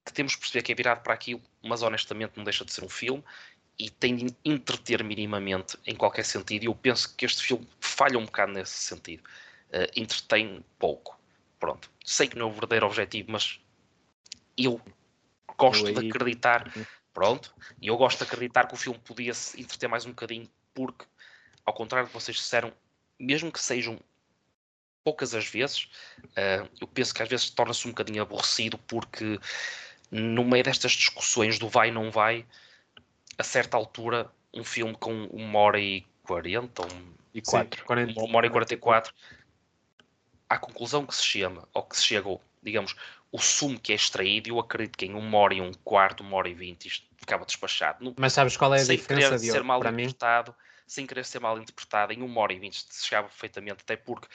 que temos que perceber que é virado para aquilo, mas honestamente não deixa de ser um filme e tem de entreter minimamente em qualquer sentido. E eu penso que este filme falha um bocado nesse sentido. Uh, entretém pouco. Pronto. Sei que não é o verdadeiro objetivo, mas eu gosto eu de acreditar. Uhum. Pronto. E eu gosto de acreditar que o filme podia se entreter mais um bocadinho, porque, ao contrário do que vocês disseram, mesmo que sejam poucas as vezes, uh, eu penso que às vezes torna-se um bocadinho aborrecido, porque no meio destas discussões do vai não vai, a certa altura, um filme com uma hora e quarenta, um, e quatro, uma hora e quarenta e quatro, à conclusão que se chama, ou que se chegou, digamos, o sumo que é extraído, eu acredito que em uma hora e um quarto, uma hora e vinte, isto ficava despachado. Mas sabes qual é a sem diferença, querer ser mal interpretado, mim? Sem querer ser mal interpretado, em uma hora e vinte se chegava perfeitamente, até porque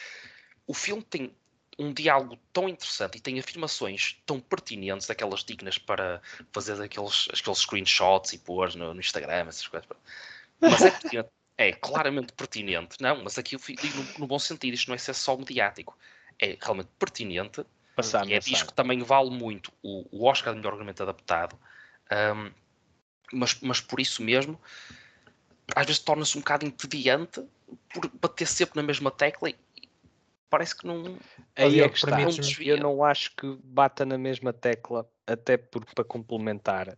o filme tem um diálogo tão interessante e tem afirmações tão pertinentes, aquelas dignas para fazer aqueles, aqueles screenshots e pôr no, no Instagram, essas coisas. Mas é pertinente. É claramente pertinente, não, mas aqui eu digo no, no, bom sentido, isto não é ser só mediático, é realmente pertinente Passar e é disso que também vale muito o, o Oscar de melhor argumento adaptado, um, mas, mas por isso mesmo às vezes torna-se um bocado entediante por bater sempre na mesma tecla e parece que não. Aí é que está. Não eu não acho que bata na mesma tecla, até porque para complementar,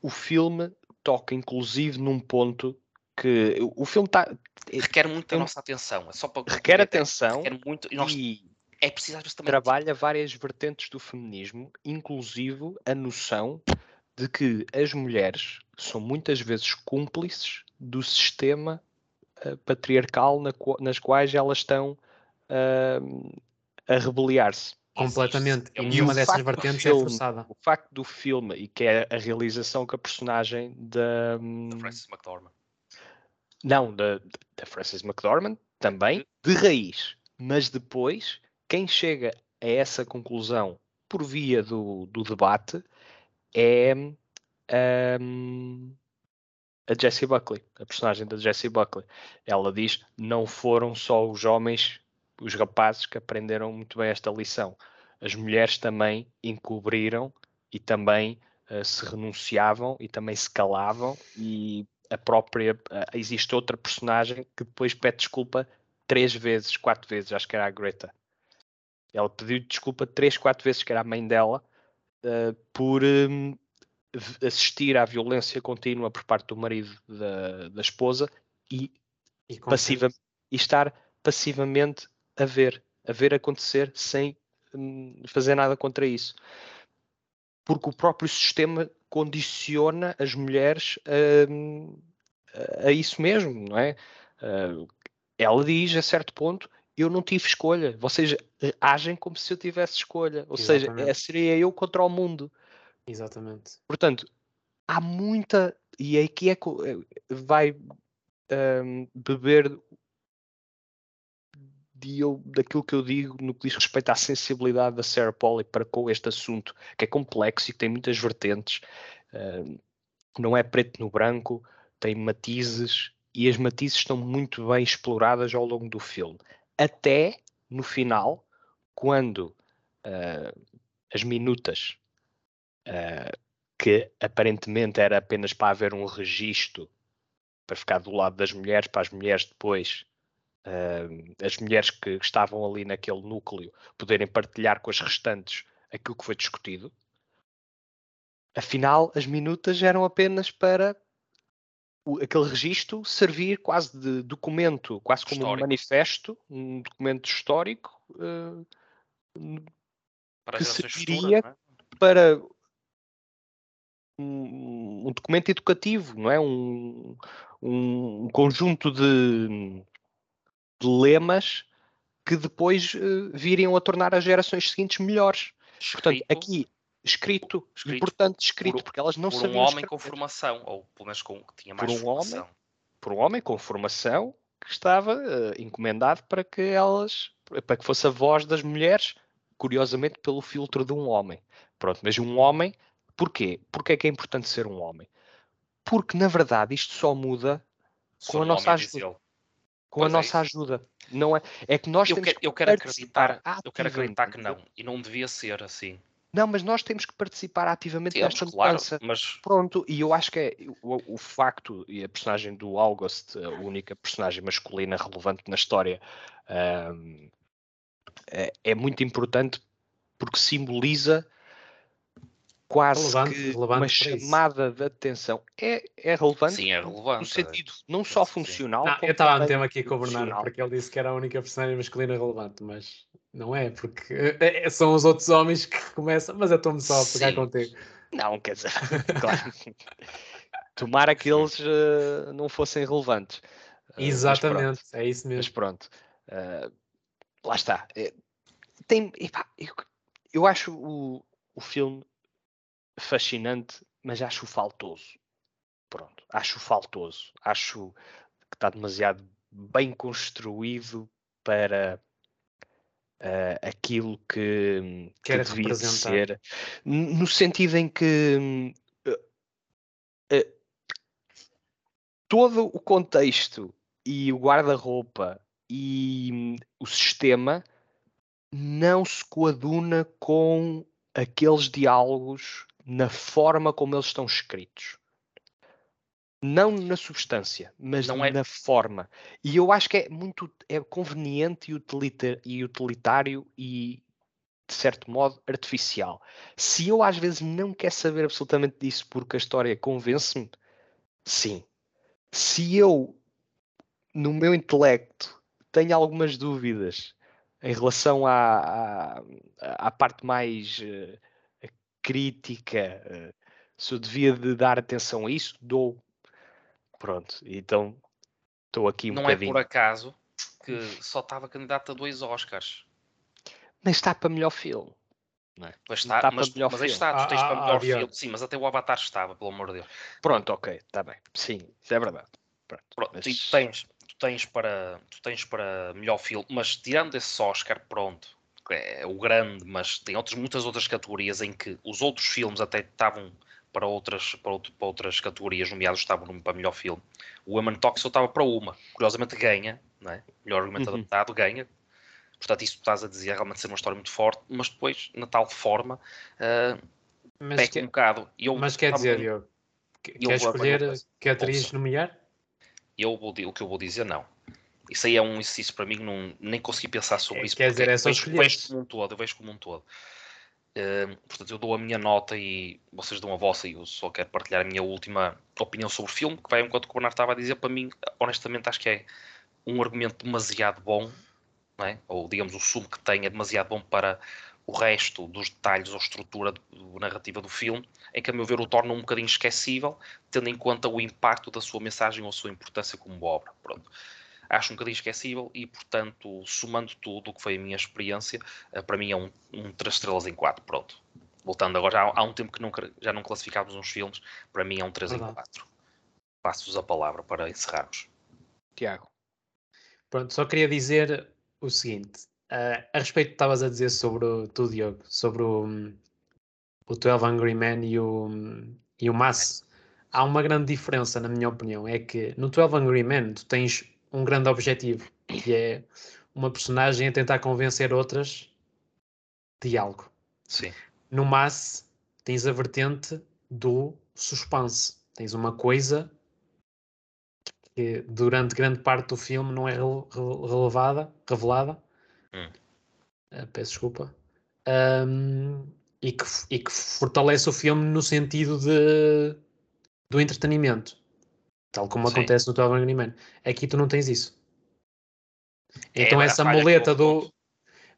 o filme toca inclusive num ponto que o filme está requer muito a nossa atenção. É só para requer atenção requer muito e, nós, e é preciso também trabalha várias vertentes do feminismo, inclusive a noção de que as mulheres são muitas vezes cúmplices do sistema uh, patriarcal na, nas quais elas estão uh, a rebeliar-se. Completamente. E nenhuma dessas vertentes é filme, é forçada. O facto do filme, e que é a realização que a personagem da. Hum, da Frances McDormand. Não, da, da Frances McDormand, também, de raiz. Mas depois, quem chega a essa conclusão por via do, do debate é um, a Jessie Buckley, a personagem da Jessie Buckley. Ela diz: não foram só os homens, os rapazes que aprenderam muito bem esta lição. As mulheres também encobriram e também uh, se renunciavam e também se calavam e a própria. Uh, existe outra personagem que depois pede desculpa três vezes, quatro vezes, acho que era a Greta. Ela pediu desculpa três, quatro vezes, que era a mãe dela, uh, por um, assistir à violência contínua por parte do marido da, da esposa e, e, passiva, e estar passivamente a ver, a ver acontecer sem um, fazer nada contra isso. Porque o próprio sistema condiciona as mulheres a, a isso mesmo, não é? Uh, ela diz a certo ponto: Eu não tive escolha. Vocês eh, agem como se eu tivesse escolha. Ou Exatamente. seja, é, seria eu contra o mundo. Exatamente. Portanto, há muita. E aqui é que eh, vai um, beber de eu, daquilo que eu digo no que diz respeito à sensibilidade da Sarah Polly para com este assunto, que é complexo e que tem muitas vertentes, uh, não é preto no branco, tem matizes e as matizes estão muito bem exploradas ao longo do filme. Até no final, quando uh, as minutas, uh, que aparentemente era apenas para haver um registro para ficar do lado das mulheres, para as mulheres depois, uh, as mulheres que estavam ali naquele núcleo, poderem partilhar com as restantes aquilo que foi discutido. Afinal, as minutas eram apenas para o, aquele registro servir quase de documento, quase como histórico. um manifesto, um documento histórico uh, para que serviria futuras, é? para um, um, documento educativo, não é? Um, um conjunto de, de lemas que depois uh, viriam a tornar as gerações seguintes melhores. Escrito. Portanto, aqui escrito, escrito importante escrito, por, porque elas não por sabiam. Por um homem escrever. com formação, ou pelo menos com, que tinha mais por um formação. Homem, por um homem com formação que estava uh, encomendado para que elas, para que fosse a voz das mulheres curiosamente pelo filtro de um homem. Pronto, mas um homem, porquê? Porque é que é importante ser um homem? Porque na verdade isto só muda com a nossa ajuda. Com pois a é nossa isso. ajuda. Não é, é que nós eu temos que, eu quero acreditar, eu quero acreditar que não, e não devia ser assim. Não, mas nós temos que participar ativamente nesta mudança. Claro, mas... Pronto, e eu acho que é o, o, facto, e a personagem do August, a única personagem masculina relevante na história, um, é, é, muito importante porque simboliza quase relevante, que relevante uma chamada de atenção. É, é relevante? Sim, é relevante. No sentido não só funcional. Não, eu estava a meter aqui com o Bernardo porque ele disse que era a única personagem masculina relevante, mas não é, porque é, é, são os outros homens que começam, mas eu estou-me só a pegar Sim. contigo. Não, quer dizer, claro. Tomara que eles uh, não fossem relevantes. Uh, Exatamente, é isso mesmo. Mas pronto, uh, lá está. Tem, epá, eu, eu acho o, o filme fascinante, mas acho faltoso. Pronto, acho faltoso. Acho que está demasiado bem construído para uh, aquilo que, que devia ser. No sentido em que uh, todo o contexto e o guarda-roupa e um, o sistema não se coaduna com aqueles diálogos na forma como eles estão escritos. Não na substância, mas não é... na forma. E eu acho que é muito é conveniente e utilitário e, de certo modo, artificial. Se eu às vezes não quero saber absolutamente disso porque a história convence-me, sim. Se eu, no meu intelecto, tenho algumas dúvidas em relação à, à, à parte mais uh, crítica, uh, se eu devia de dar atenção a isso, dou. Pronto, então estou aqui um Não bocadinho. é por acaso que só estava candidato a dois Oscars. Mas está para melhor filme. Não é? Mas está, está mas, para melhor mas filme. está, tu tens ah, para melhor ah, filme. Sim, mas até o Avatar estava, pelo amor de Deus. Pronto, ok, está bem. Sim, isso é verdade. Pronto, Pronto mas... tu, tens, tu, tens para, tu tens para melhor filme, mas tirando esse Oscar, pronto, é o grande, mas tem outras, muitas outras categorias em que os outros filmes até estavam para outras, para, outro, para outras categorias, nomeados estavam para melhor filme. O Women Talk só estava para uma. Curiosamente ganha, não é? melhor argumento uhum. adaptado, ganha. Portanto, isso que estás a dizer realmente ser uma história muito forte, mas depois, na tal forma, uh, mas que, um bocado. Eu, mas quer dizer, eu, quer escolher que atriz nomear? Eu vou, o que eu vou dizer, não. Isso aí é um exercício para mim, não, nem consegui pensar sobre é, isso. Quer dizer, é só vejo, vejo como um todo, eu vejo como um todo. Portanto, eu dou a minha nota e vocês dão a vossa e eu só quero partilhar a minha última opinião sobre o filme, que vai enquanto o Bernardo estava a dizer, para mim, honestamente, acho que é um argumento demasiado bom, é? ou digamos, o sumo que tem é demasiado bom para o resto dos detalhes ou estrutura narrativa do filme, em que, a meu ver, o torna um bocadinho esquecível, tendo em conta o impacto da sua mensagem ou a sua importância como obra. Pronto acho um bocadinho esquecível e, portanto, somando tudo o que foi a minha experiência, eh, para mim é um, um 3 estrelas em 4. Pronto. Voltando agora, já há, um tempo que não, já não classificávamos uns filmes, para mim é um 3 em 4. Passo-vos a palavra para encerrarmos. Tiago. Pronto, só queria dizer o seguinte. Uh, a respeito do que estavas a dizer sobre o, tu, Diogo, sobre o, o 12 Angry Men e o, e o Mass, há uma grande diferença, na minha opinião. É que no 12 Angry Men tu tens um grande objetivo, que é uma personagem a tentar convencer outras de algo. Sim. No Mass tens a vertente do suspense. Tens uma coisa que durante grande parte do filme não é relevada, revelada. Hum. Uh, peço desculpa. Um, e, que, e que fortalece o filme no sentido de, do entretenimento. Tal como Sim. acontece no 12 Angry Men. Aqui tu não tens isso. É, então essa muleta do.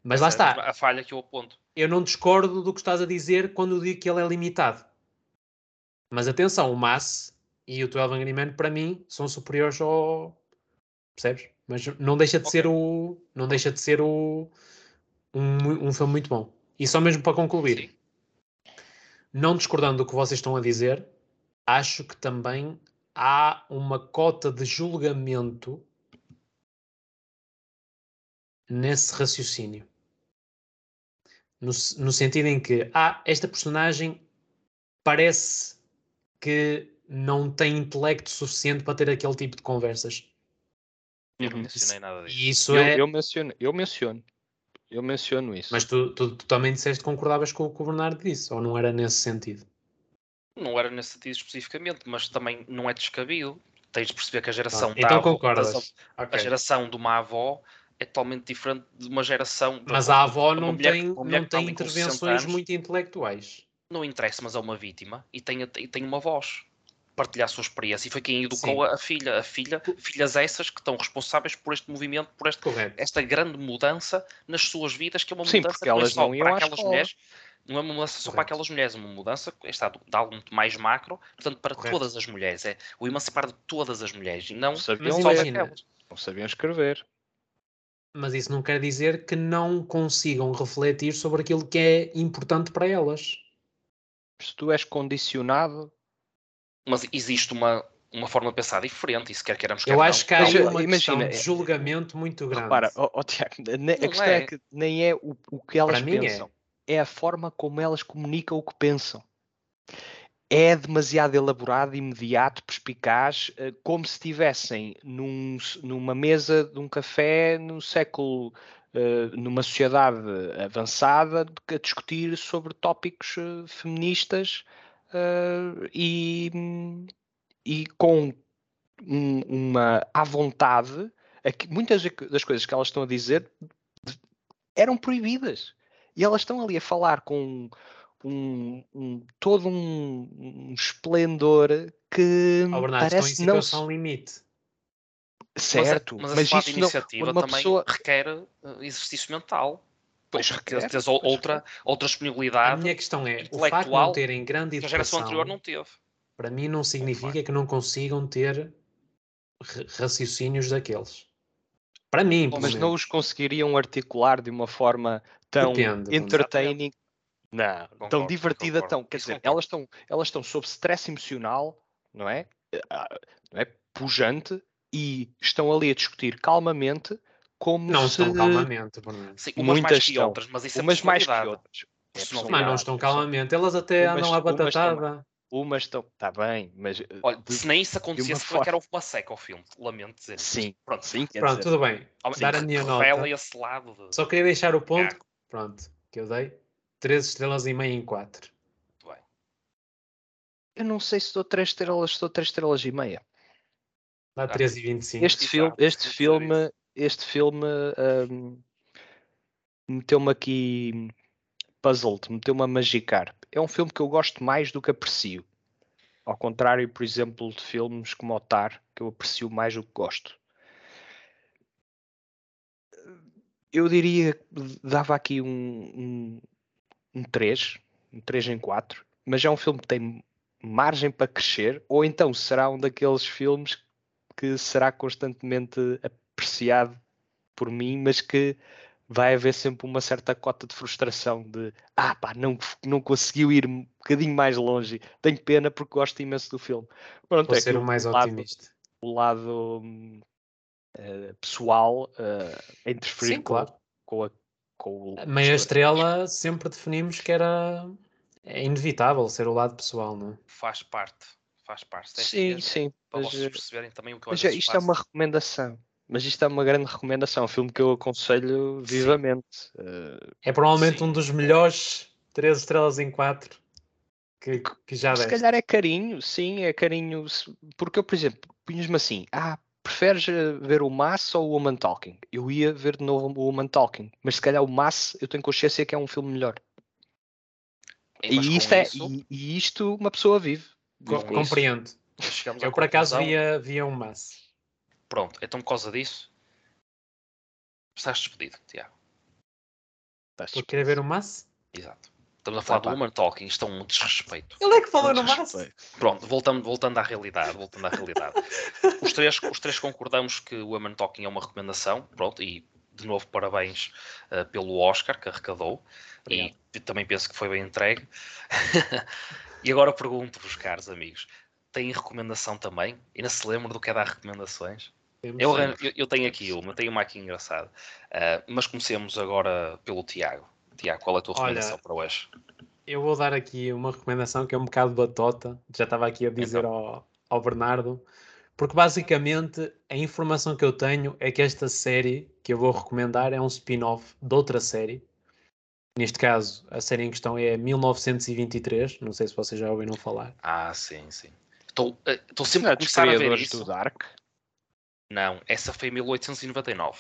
Mas lá está. A falha que eu aponto. Eu não discordo do que estás a dizer quando digo que ele é limitado. Mas atenção, o Mass e o 12 Angry Men para mim são superiores ao. Percebes? Mas não deixa de okay. ser o. Não deixa de ser o. Um, um filme muito bom. E só mesmo para concluir. Sim. Não discordando do que vocês estão a dizer, acho que também há uma cota de julgamento nesse raciocínio. No, no sentido em que, ah, esta personagem parece que não tem intelecto suficiente para ter aquele tipo de conversas. Eu não mencionei nada disso. E isso eu, é... eu, menciono, eu menciono. Eu menciono isso. Mas tu, tu, tu também disseste que concordavas com o que o Bernardo disse, ou não era nesse sentido? Não era nesse sentido especificamente, mas também não é descabido. Tens de perceber que a geração ah, então concordas. Da, okay. a geração de uma avó é totalmente diferente de uma geração. Mas a avó não mulher, tem, não tem intervenções muito intelectuais. Não interessa, mas é uma vítima e tem, tem uma voz partilhar a sua experiência e foi quem educou a, a filha. A filha, filhas essas que estão responsáveis por este movimento, por este, esta grande mudança nas suas vidas, que é uma Sim, mudança porque elas não para aquelas mulheres. Não é uma mudança só para aquelas mulheres, é uma mudança está de algo muito mais macro, portanto, para Correto. todas as mulheres. É o emancipar de todas as mulheres e não sabiam só daquelas. Não sabiam escrever. Mas isso não quer dizer que não consigam refletir sobre aquilo que é importante para elas. Se tu és condicionado mas existe uma, uma forma de pensar diferente, e se quer queiramos Eu acho que há uma imagina, de julgamento muito grande. Repara, oh, oh, Tiago, a questão é. é. que nem é o, o que elas Para pensam, é. É a forma como elas comunicam o que pensam é demasiado elaborado, imediato, perspicaz, eh, como se estivessem num, numa mesa de um café no século, eh, numa sociedade avançada, a discutir sobre tópicos eh, feministas e, e com um, uma à vontade, muitas das coisas que elas estão a dizer eram proibidas. E elas estão ali a falar com um, um todo um, um, esplendor que oh, Bernardo, parece não se... limite. Certo, mas, mas, mas isso iniciativa não, uma também pessoa... requer eh, exercício mental. Pois requer, tens outra, outra disponibilidade. A minha questão é, o facto de não terem grande educação, a geração anterior não teve. Para mim não significa que não consigam ter raciocínios daqueles. Para mim, Mas não os conseguiriam articular de uma forma tão Depende, entertaining. Não, concordo, tão divertida, concordo. tão. Quer dizer, elas estão, elas estão sob stress emocional, não é? Ah, não é? Pujante e estão ali a discutir calmamente como não se... estão calmamente, Sim, umas Muitas mais que estão. outras, mas isso é umas mais que outras. É mas não estão calmamente, elas até umas, andam à batatada. Umas estão, está bem, mas. Olha, de, se nem isso acontecesse, foi que era uma seca ao filme, lamento dizer. Sim, pronto, sim, pronto tudo bem. Sim, Dar a minha nota. Esse lado de... Só queria deixar o ponto, ah. pronto, que eu dei 3 estrelas e meia em 4. Muito bem. Eu não sei se dou 3 estrelas, se dou 3 estrelas e meia. Dá 3,25. Este filme, este filme, este filme um, meteu-me aqui puzzled, meteu-me a magicar. É um filme que eu gosto mais do que aprecio. Ao contrário, por exemplo, de filmes como Otar, que eu aprecio mais do que gosto. Eu diria que dava aqui um, um, um 3, um 3 em 4, mas é um filme que tem margem para crescer, ou então será um daqueles filmes que será constantemente apreciado por mim, mas que vai haver sempre uma certa cota de frustração de ah pá, não, não conseguiu ir um bocadinho mais longe, tenho pena porque gosto imenso do filme. Pronto, Vou é ser o mais otimista. O lado uh, pessoal uh, a interferir Sim, com, claro. com, a, com o. Meia estrela sempre definimos que era é inevitável ser o lado pessoal, não é? Faz parte, faz parte. É sim, sim. Para mas, vocês eh, perceberem também o que eu mas, Isto é uma recomendação. Mas isto é uma grande recomendação, um filme que eu aconselho vivamente. Uh, é provavelmente sim. um dos melhores 3 estrelas em 4 que, que já Se calhar é carinho, sim, é carinho. Porque eu, por exemplo, punhas-me assim: ah, preferes eh, ver o Mass ou o Woman Talking? Eu ia ver de novo o Woman Talking, mas se calhar o Mass eu tenho consciência que é um filme melhor. E, e isto é, isso... e, e, isto uma pessoa vive. vive Compreendo. Eu por acaso via, via um Mass. Pronto, então por causa disso, estás despedido, Tiago. Estás despedido. querer ver o Mass? Exato. Estamos a falar do Woman Talking, isto é um desrespeito. Ele é que falou no Mass. Pronto, voltando, voltando à realidade, voltando à realidade. os, três, os três concordamos que o Woman Talking é uma recomendação, pronto, e de novo parabéns uh, pelo Oscar que arrecadou Obrigado. e também penso que foi bem entregue. e agora pergunto-vos, caros amigos, têm recomendação também? Ainda se lembram do que é dar recomendações? Eu, eu, eu, tenho aqui uma, tenho uma aqui engraçada. Uh, mas comecemos agora pelo Tiago. Tiago, qual é a tua recomendação Olha, para hoje? Eu vou dar aqui uma recomendação que é um bocado batota, já estava aqui a dizer então. ao, ao Bernardo, porque basicamente a informação que eu tenho é que esta série que eu vou recomendar é um spin-off de outra série. Neste caso, a série em questão é 1923. Não sei se vocês já ouviram falar. Ah, sim, sim. Estou, eh, sempre a começar a ver isso. do Dark? Não, essa foi 1899.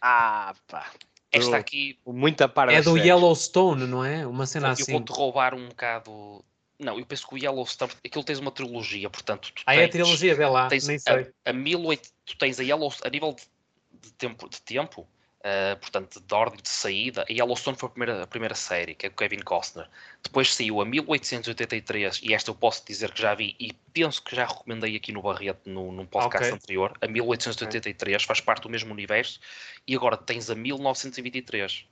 Ah, pá. Esta aqui. Muita parte É do séries. Yellowstone, não é? Uma cena eu assim. Eu vou-te roubar um bocado. Não, eu penso que o Yellowstone. Aquilo tens uma trilogia, portanto. Tu ah, tens, é a trilogia, vê lá. Tens nem sei. A, a 18, tu tens a Yellowstone. A nível de, de tempo, de tempo Uh, portanto, de ordem de saída. A Yellowstone foi a primeira, a primeira série, que é com Kevin Costner. Depois saiu a 1883, e esta eu posso dizer que já vi, e penso que já recomendei aqui no Barreto, no, num podcast okay. anterior. A 1883 okay. faz parte do mesmo universo. E agora tens a 1923,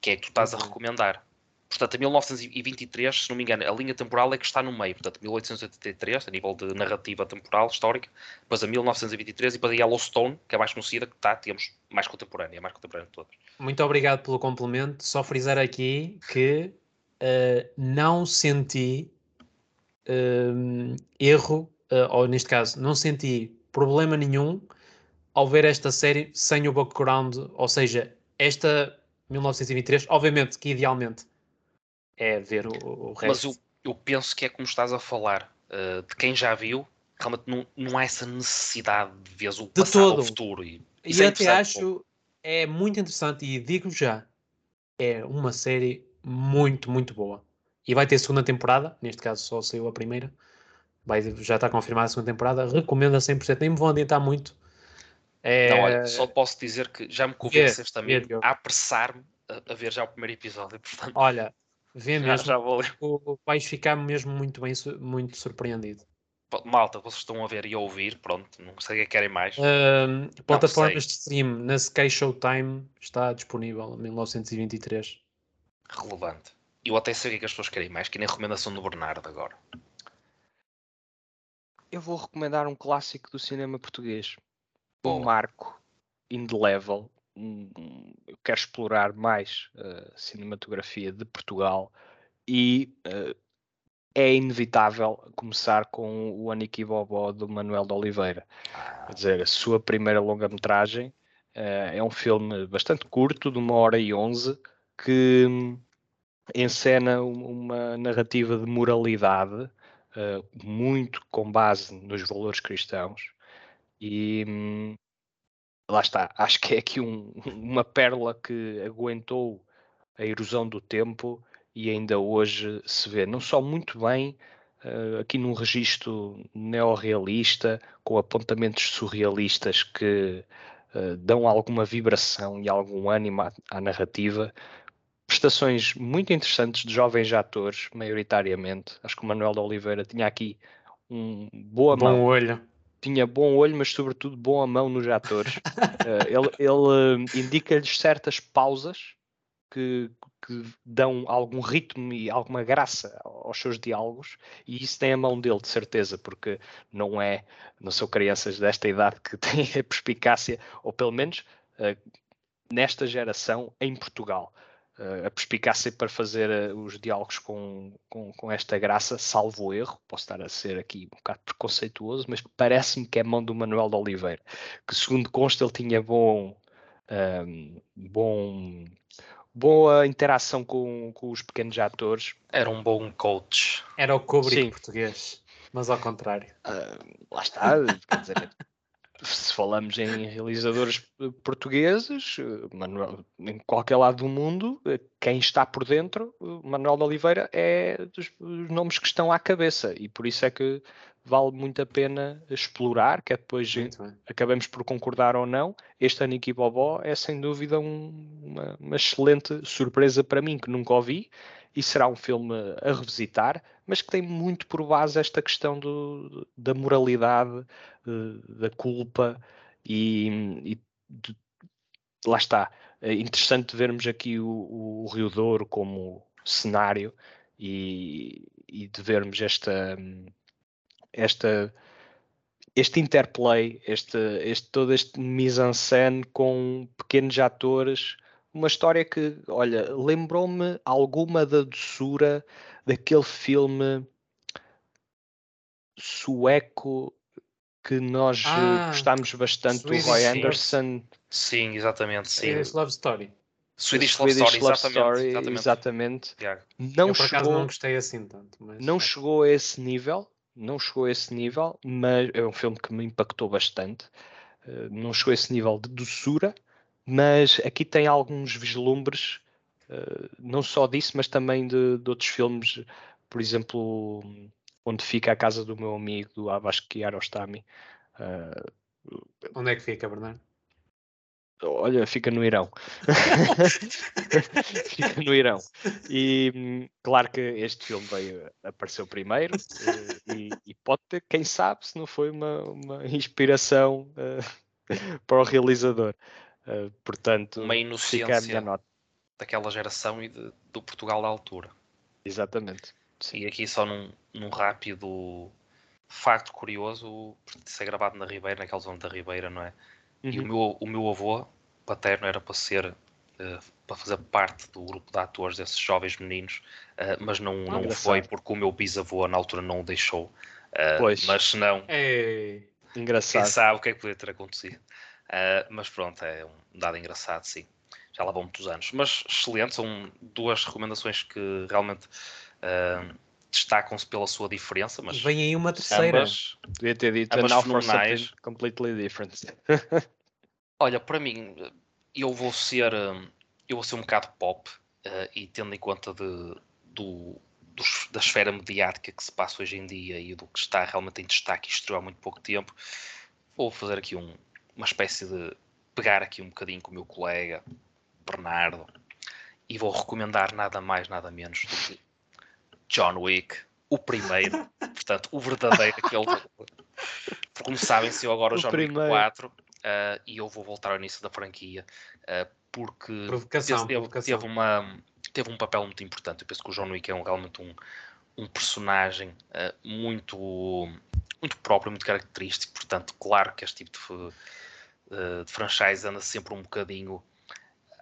que é que tu estás uhum. a recomendar. Portanto, a 1923, se não me engano, a linha temporal é que está no meio. Portanto, 1883, a nível de narrativa temporal, histórica, depois a 1923 e depois a Yellowstone, que é mais conhecida, que está, temos mais contemporânea, é mais contemporânea de todas. Muito obrigado pelo complemento. Só frisar aqui que uh, não senti uh, erro, uh, ou neste caso, não senti problema nenhum ao ver esta série sem o background, ou seja, esta 1923, obviamente que idealmente é ver o, o resto. Mas eu, eu penso que é como estás a falar, uh, de quem já viu, realmente não, não há essa necessidade de ver o de passado todo. o futuro. E, e é até acho é muito interessante e digo já, é uma série muito, muito boa. E vai ter segunda temporada, neste caso só saiu a primeira, vai, já está confirmada a segunda temporada, recomendo a 100%, nem me vou adiantar muito. É... Não, olha, só posso dizer que já me convenceste também a apressar-me a, a, ver já o primeiro episódio, portanto... Olha, Vê mesmo. Já vou ler. Vais ficar mesmo muito bem, muito surpreendido. Malta, vocês estão a ver e a ouvir, pronto, não sei o que querem mais. Uh, plataformas de stream, na Sky Showtime está disponível, 1923. Relevante. Eu até sei o que, é que as pessoas querem mais, que nem a recomendação do Bernardo agora. Eu vou recomendar um clássico do cinema português. Boa. Um marco in the level eu quero explorar mais a cinematografia de Portugal e uh, é inevitável começar com o Aniki Bobó do Manuel de Oliveira. Quer dizer, a sua primeira longa-metragem uh, é um filme bastante curto, de uma hora e onze, que encena uma narrativa de moralidade uh, muito com base nos valores cristãos e hum, lá está, acho que é aqui um, uma pérola que aguentou a erosão do tempo e ainda hoje se vê não só muito bem uh, aqui num registro neorrealista, com apontamentos surrealistas que uh, dão alguma vibração e algum ânimo à, à, narrativa. Prestações muito interessantes de jovens atores, maioritariamente. Acho que o Manuel de Oliveira tinha aqui um boa Bom mão. olho tinha bom olho, mas sobretudo boa mão nos atores. uh, ele, ele uh, indica-lhes certas pausas que, que, dão algum ritmo e alguma graça aos seus diálogos, e isso tem a mão dele, de certeza, porque não é, não são crianças desta idade que têm a perspicácia, ou pelo menos uh, nesta geração em Portugal a perspicácia para fazer uh, os diálogos com, com, com, esta graça, salvo erro, posso estar a ser aqui um bocado preconceituoso, mas parece-me que é mão do Manuel de Oliveira, que segundo consta ele tinha bom, um, ehm, bom boa interação com, com os pequenos atores. Era um bom coach. Era o Kubrick português, mas ao contrário. Uh, lá está, quer dizer, se falamos em realizadores portugueses, Manuel, em qualquer lado do mundo, quem está por dentro, Manuel de Oliveira é dos, dos nomes que estão à cabeça e por isso é que vale muito a pena explorar, que é depois acabamos por concordar ou não. Este Aniki Bobó é sem dúvida um, uma, uma excelente surpresa para mim, que nunca ouvi, e será um filme a revisitar, mas que tem muito por base esta questão do, da moralidade, eh, da culpa e, e de, lá está. É interessante vermos aqui o, o Rio Douro como cenário e, e de vermos esta, esta este interplay, este, este, todo este mise-en-scène com pequenos atores uma história que, olha, lembrou-me alguma da doçura daquele filme sueco que nós ah, gostámos bastante Swedish, do Roy Anderson. Sim, exatamente. Sim. Swedish Love Story. Swedish, Swedish Love Story, Love exatamente. exatamente. exatamente. Yeah. Não Eu, por chegou, acaso, não gostei assim tanto. Mas... Não chegou a esse nível, não chegou a esse nível, mas é um filme que me impactou bastante. Uh, não chegou a esse nível de doçura, mas aqui tem alguns vislumbres, uh, não só disso, mas também de, de, outros filmes, por exemplo, onde fica a casa do meu amigo, do Abbas Kiarostami. Uh, onde é que fica, Bernardo? Olha, fica no Irão. fica no Irão. E claro que este filme veio, apareceu primeiro eh, e, e, pode ter, quem sabe, se não foi uma, uma inspiração uh, para o realizador. Uh, portanto, uma inocência daquela geração e de, do Portugal da altura. Exatamente. Sim. E aqui só num, num rápido facto curioso, de ser gravado na Ribeira, naquela zona da Ribeira, não é? Uhum. E o uhum. meu, o meu avô paterno era para ser uh, para fazer parte do grupo de atores desses jovens meninos, uh, mas não, ah, não foi porque o meu bisavô na altura não o deixou. Uh, pois. Mas se não, é... engraçado. quem sabe o que é que podia ter acontecido. mas pronto, é um dado engraçado, sim. Já lá vão muitos anos. Mas excelente, são duas recomendações que realmente destacam-se pela sua diferença. Mas Vem aí uma terceira. Ambas, Devia ter dito ambas now for something completely different. Olha, para mim, eu vou ser, eu vou ser um bocado pop uh, e tendo em conta de, do, dos, da esfera mediática que se passa hoje em dia e do que está realmente em destaque e estreou há muito pouco tempo, vou fazer aqui um, uma espécie de pegar aqui um bocadinho com o meu colega Bernardo e vou recomendar nada mais, nada menos do que John Wick, o primeiro, portanto, o verdadeiro aquele. Como sabem, se eu agora o John Wick 4 uh, e eu vou voltar ao início da franquia uh, porque provocação, teve, provocação. teve, uma, teve um papel muito importante. Eu penso que o John Wick é um, realmente um, um personagem uh, muito, muito próprio, muito característico. Portanto, claro que este tipo de, de franchise anda sempre um bocadinho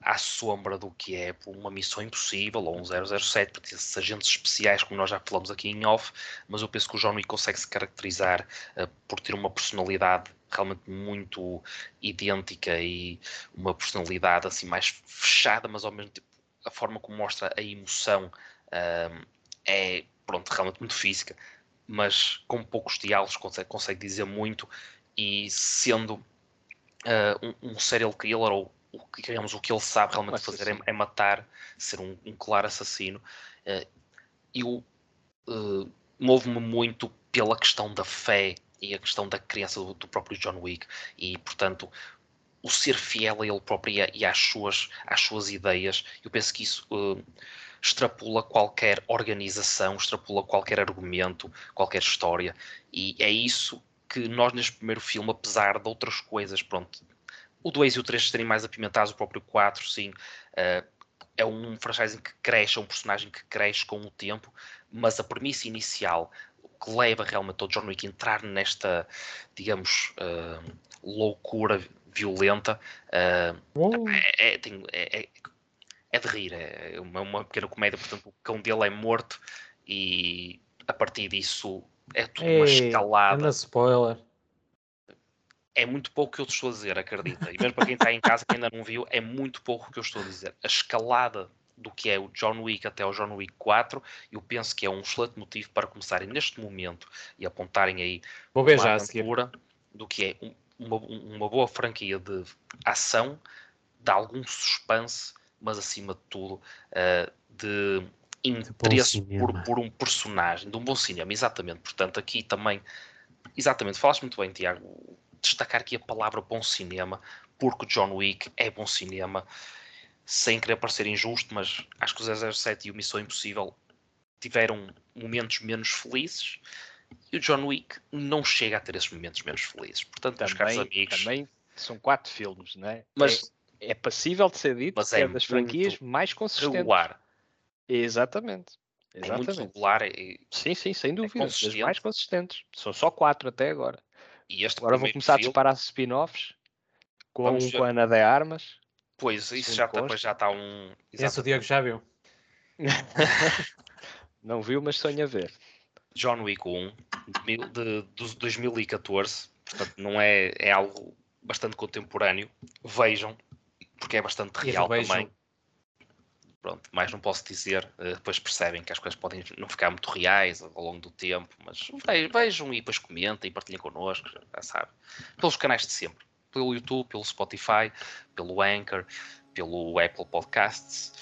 à sombra do que é uma missão impossível ou um 007, porque esses agentes especiais, como nós já falamos aqui em off, mas eu penso que o John Wick consegue se caracterizar uh, por ter uma personalidade realmente muito idêntica e uma personalidade assim mais fechada, mas ao mesmo tempo a forma como mostra a emoção um, é pronto, realmente muito física, mas com poucos diálogos consegue, consegue dizer muito e sendo uh, um, um, serial killer ou o que digamos, o que ele sabe realmente fazer é, é, matar, ser um, um claro assassino. Uh, eu uh, movo-me muito pela questão da fé e a questão da criança do, do, próprio John Wick e portanto o ser fiel a ele próprio e, às suas às suas ideias eu penso que isso uh, extrapola qualquer organização extrapola qualquer argumento qualquer história e é isso que nós neste primeiro filme apesar de outras coisas pronto o 2 e o 3 serem mais apimentados o próprio 4 sim uh, é um franchise que cresce, é um personagem que cresce com o tempo, mas a premissa inicial que leva realmente o John Wick a entrar nesta, digamos, uh, loucura violenta uh, é, é, é, é, de rir. É uma, uma, pequena comédia, portanto, o cão dele é morto e a partir disso é tudo uma escalada. spoiler. É muito pouco que eu estou a dizer, acredita. E mesmo para quem está em casa que ainda não viu, é muito pouco que eu estou a dizer. A escalada do que é o John Wick até o John Wick 4, eu penso que é um excelente motivo para começarem neste momento e apontarem aí Vou ver uma aventura do que é um, uma, uma boa franquia de ação, de algum suspense, mas acima de tudo uh, de interesse por, por, um personagem, de um bom cinema, exatamente. Portanto, aqui também, exatamente, falaste muito bem, Tiago, destacar aqui a palavra bom cinema, porque John Wick é bom cinema sem querer parecer injusto, mas acho que o 007 e o Missão Impossível tiveram momentos menos felizes e o John Wick não chega a ter esses momentos menos felizes. Portanto, também, meus caros amigos. Também são quatro filmes, não é? Mas é, é passível de ser dito mas é, é das franquias mais consistentes. Regular. Exatamente. Exatamente. É muito regular. É, sim, sim, sem dúvida. É das mais consistentes. São só quatro até agora. E agora vou começar filme, a disparar spin-offs com, com a Ana de Armas Pois, isso já, tá, já está um. Esse o Diego já viu. Não viu, mas sonha ver. John Wick 1 de, de, de 2014, portanto não é, é algo bastante contemporâneo. Vejam, porque é bastante real também. Pronto, mais não posso dizer. Uh, depois percebem que as coisas podem não ficar muito reais ao longo do tempo, mas vejam e depois comentem e partilhem connosco, já sabe. Pelos canais de sempre. Pelo YouTube, pelo Spotify, pelo Anchor, pelo Apple Podcasts.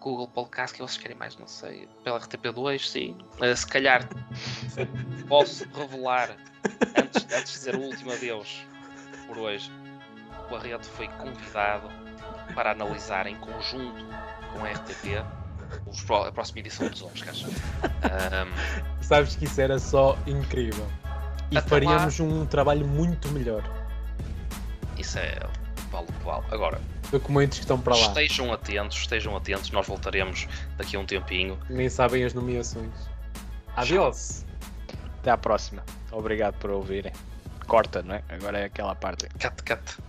Google Podcast que vocês querem mais, não sei. Pela RTP2, sim. Uh, se calhar posso revelar, antes, antes de dizer o último adeus por hoje, o Arredo foi convidado para analisar em conjunto com a RTP a próxima edição dos Oscars. Um, Sabes que isso era só incrível. E faríamos lá... um trabalho muito melhor. Isso é vale o vale. Agora, documentos que estão para lá. Estejam atentos, estejam atentos, nós voltaremos daqui a um tempinho. Nem sabem as nomeações. Adiós! Até à próxima. Obrigado por ouvirem. Corta, não é? Agora é aquela parte. Cut, cut.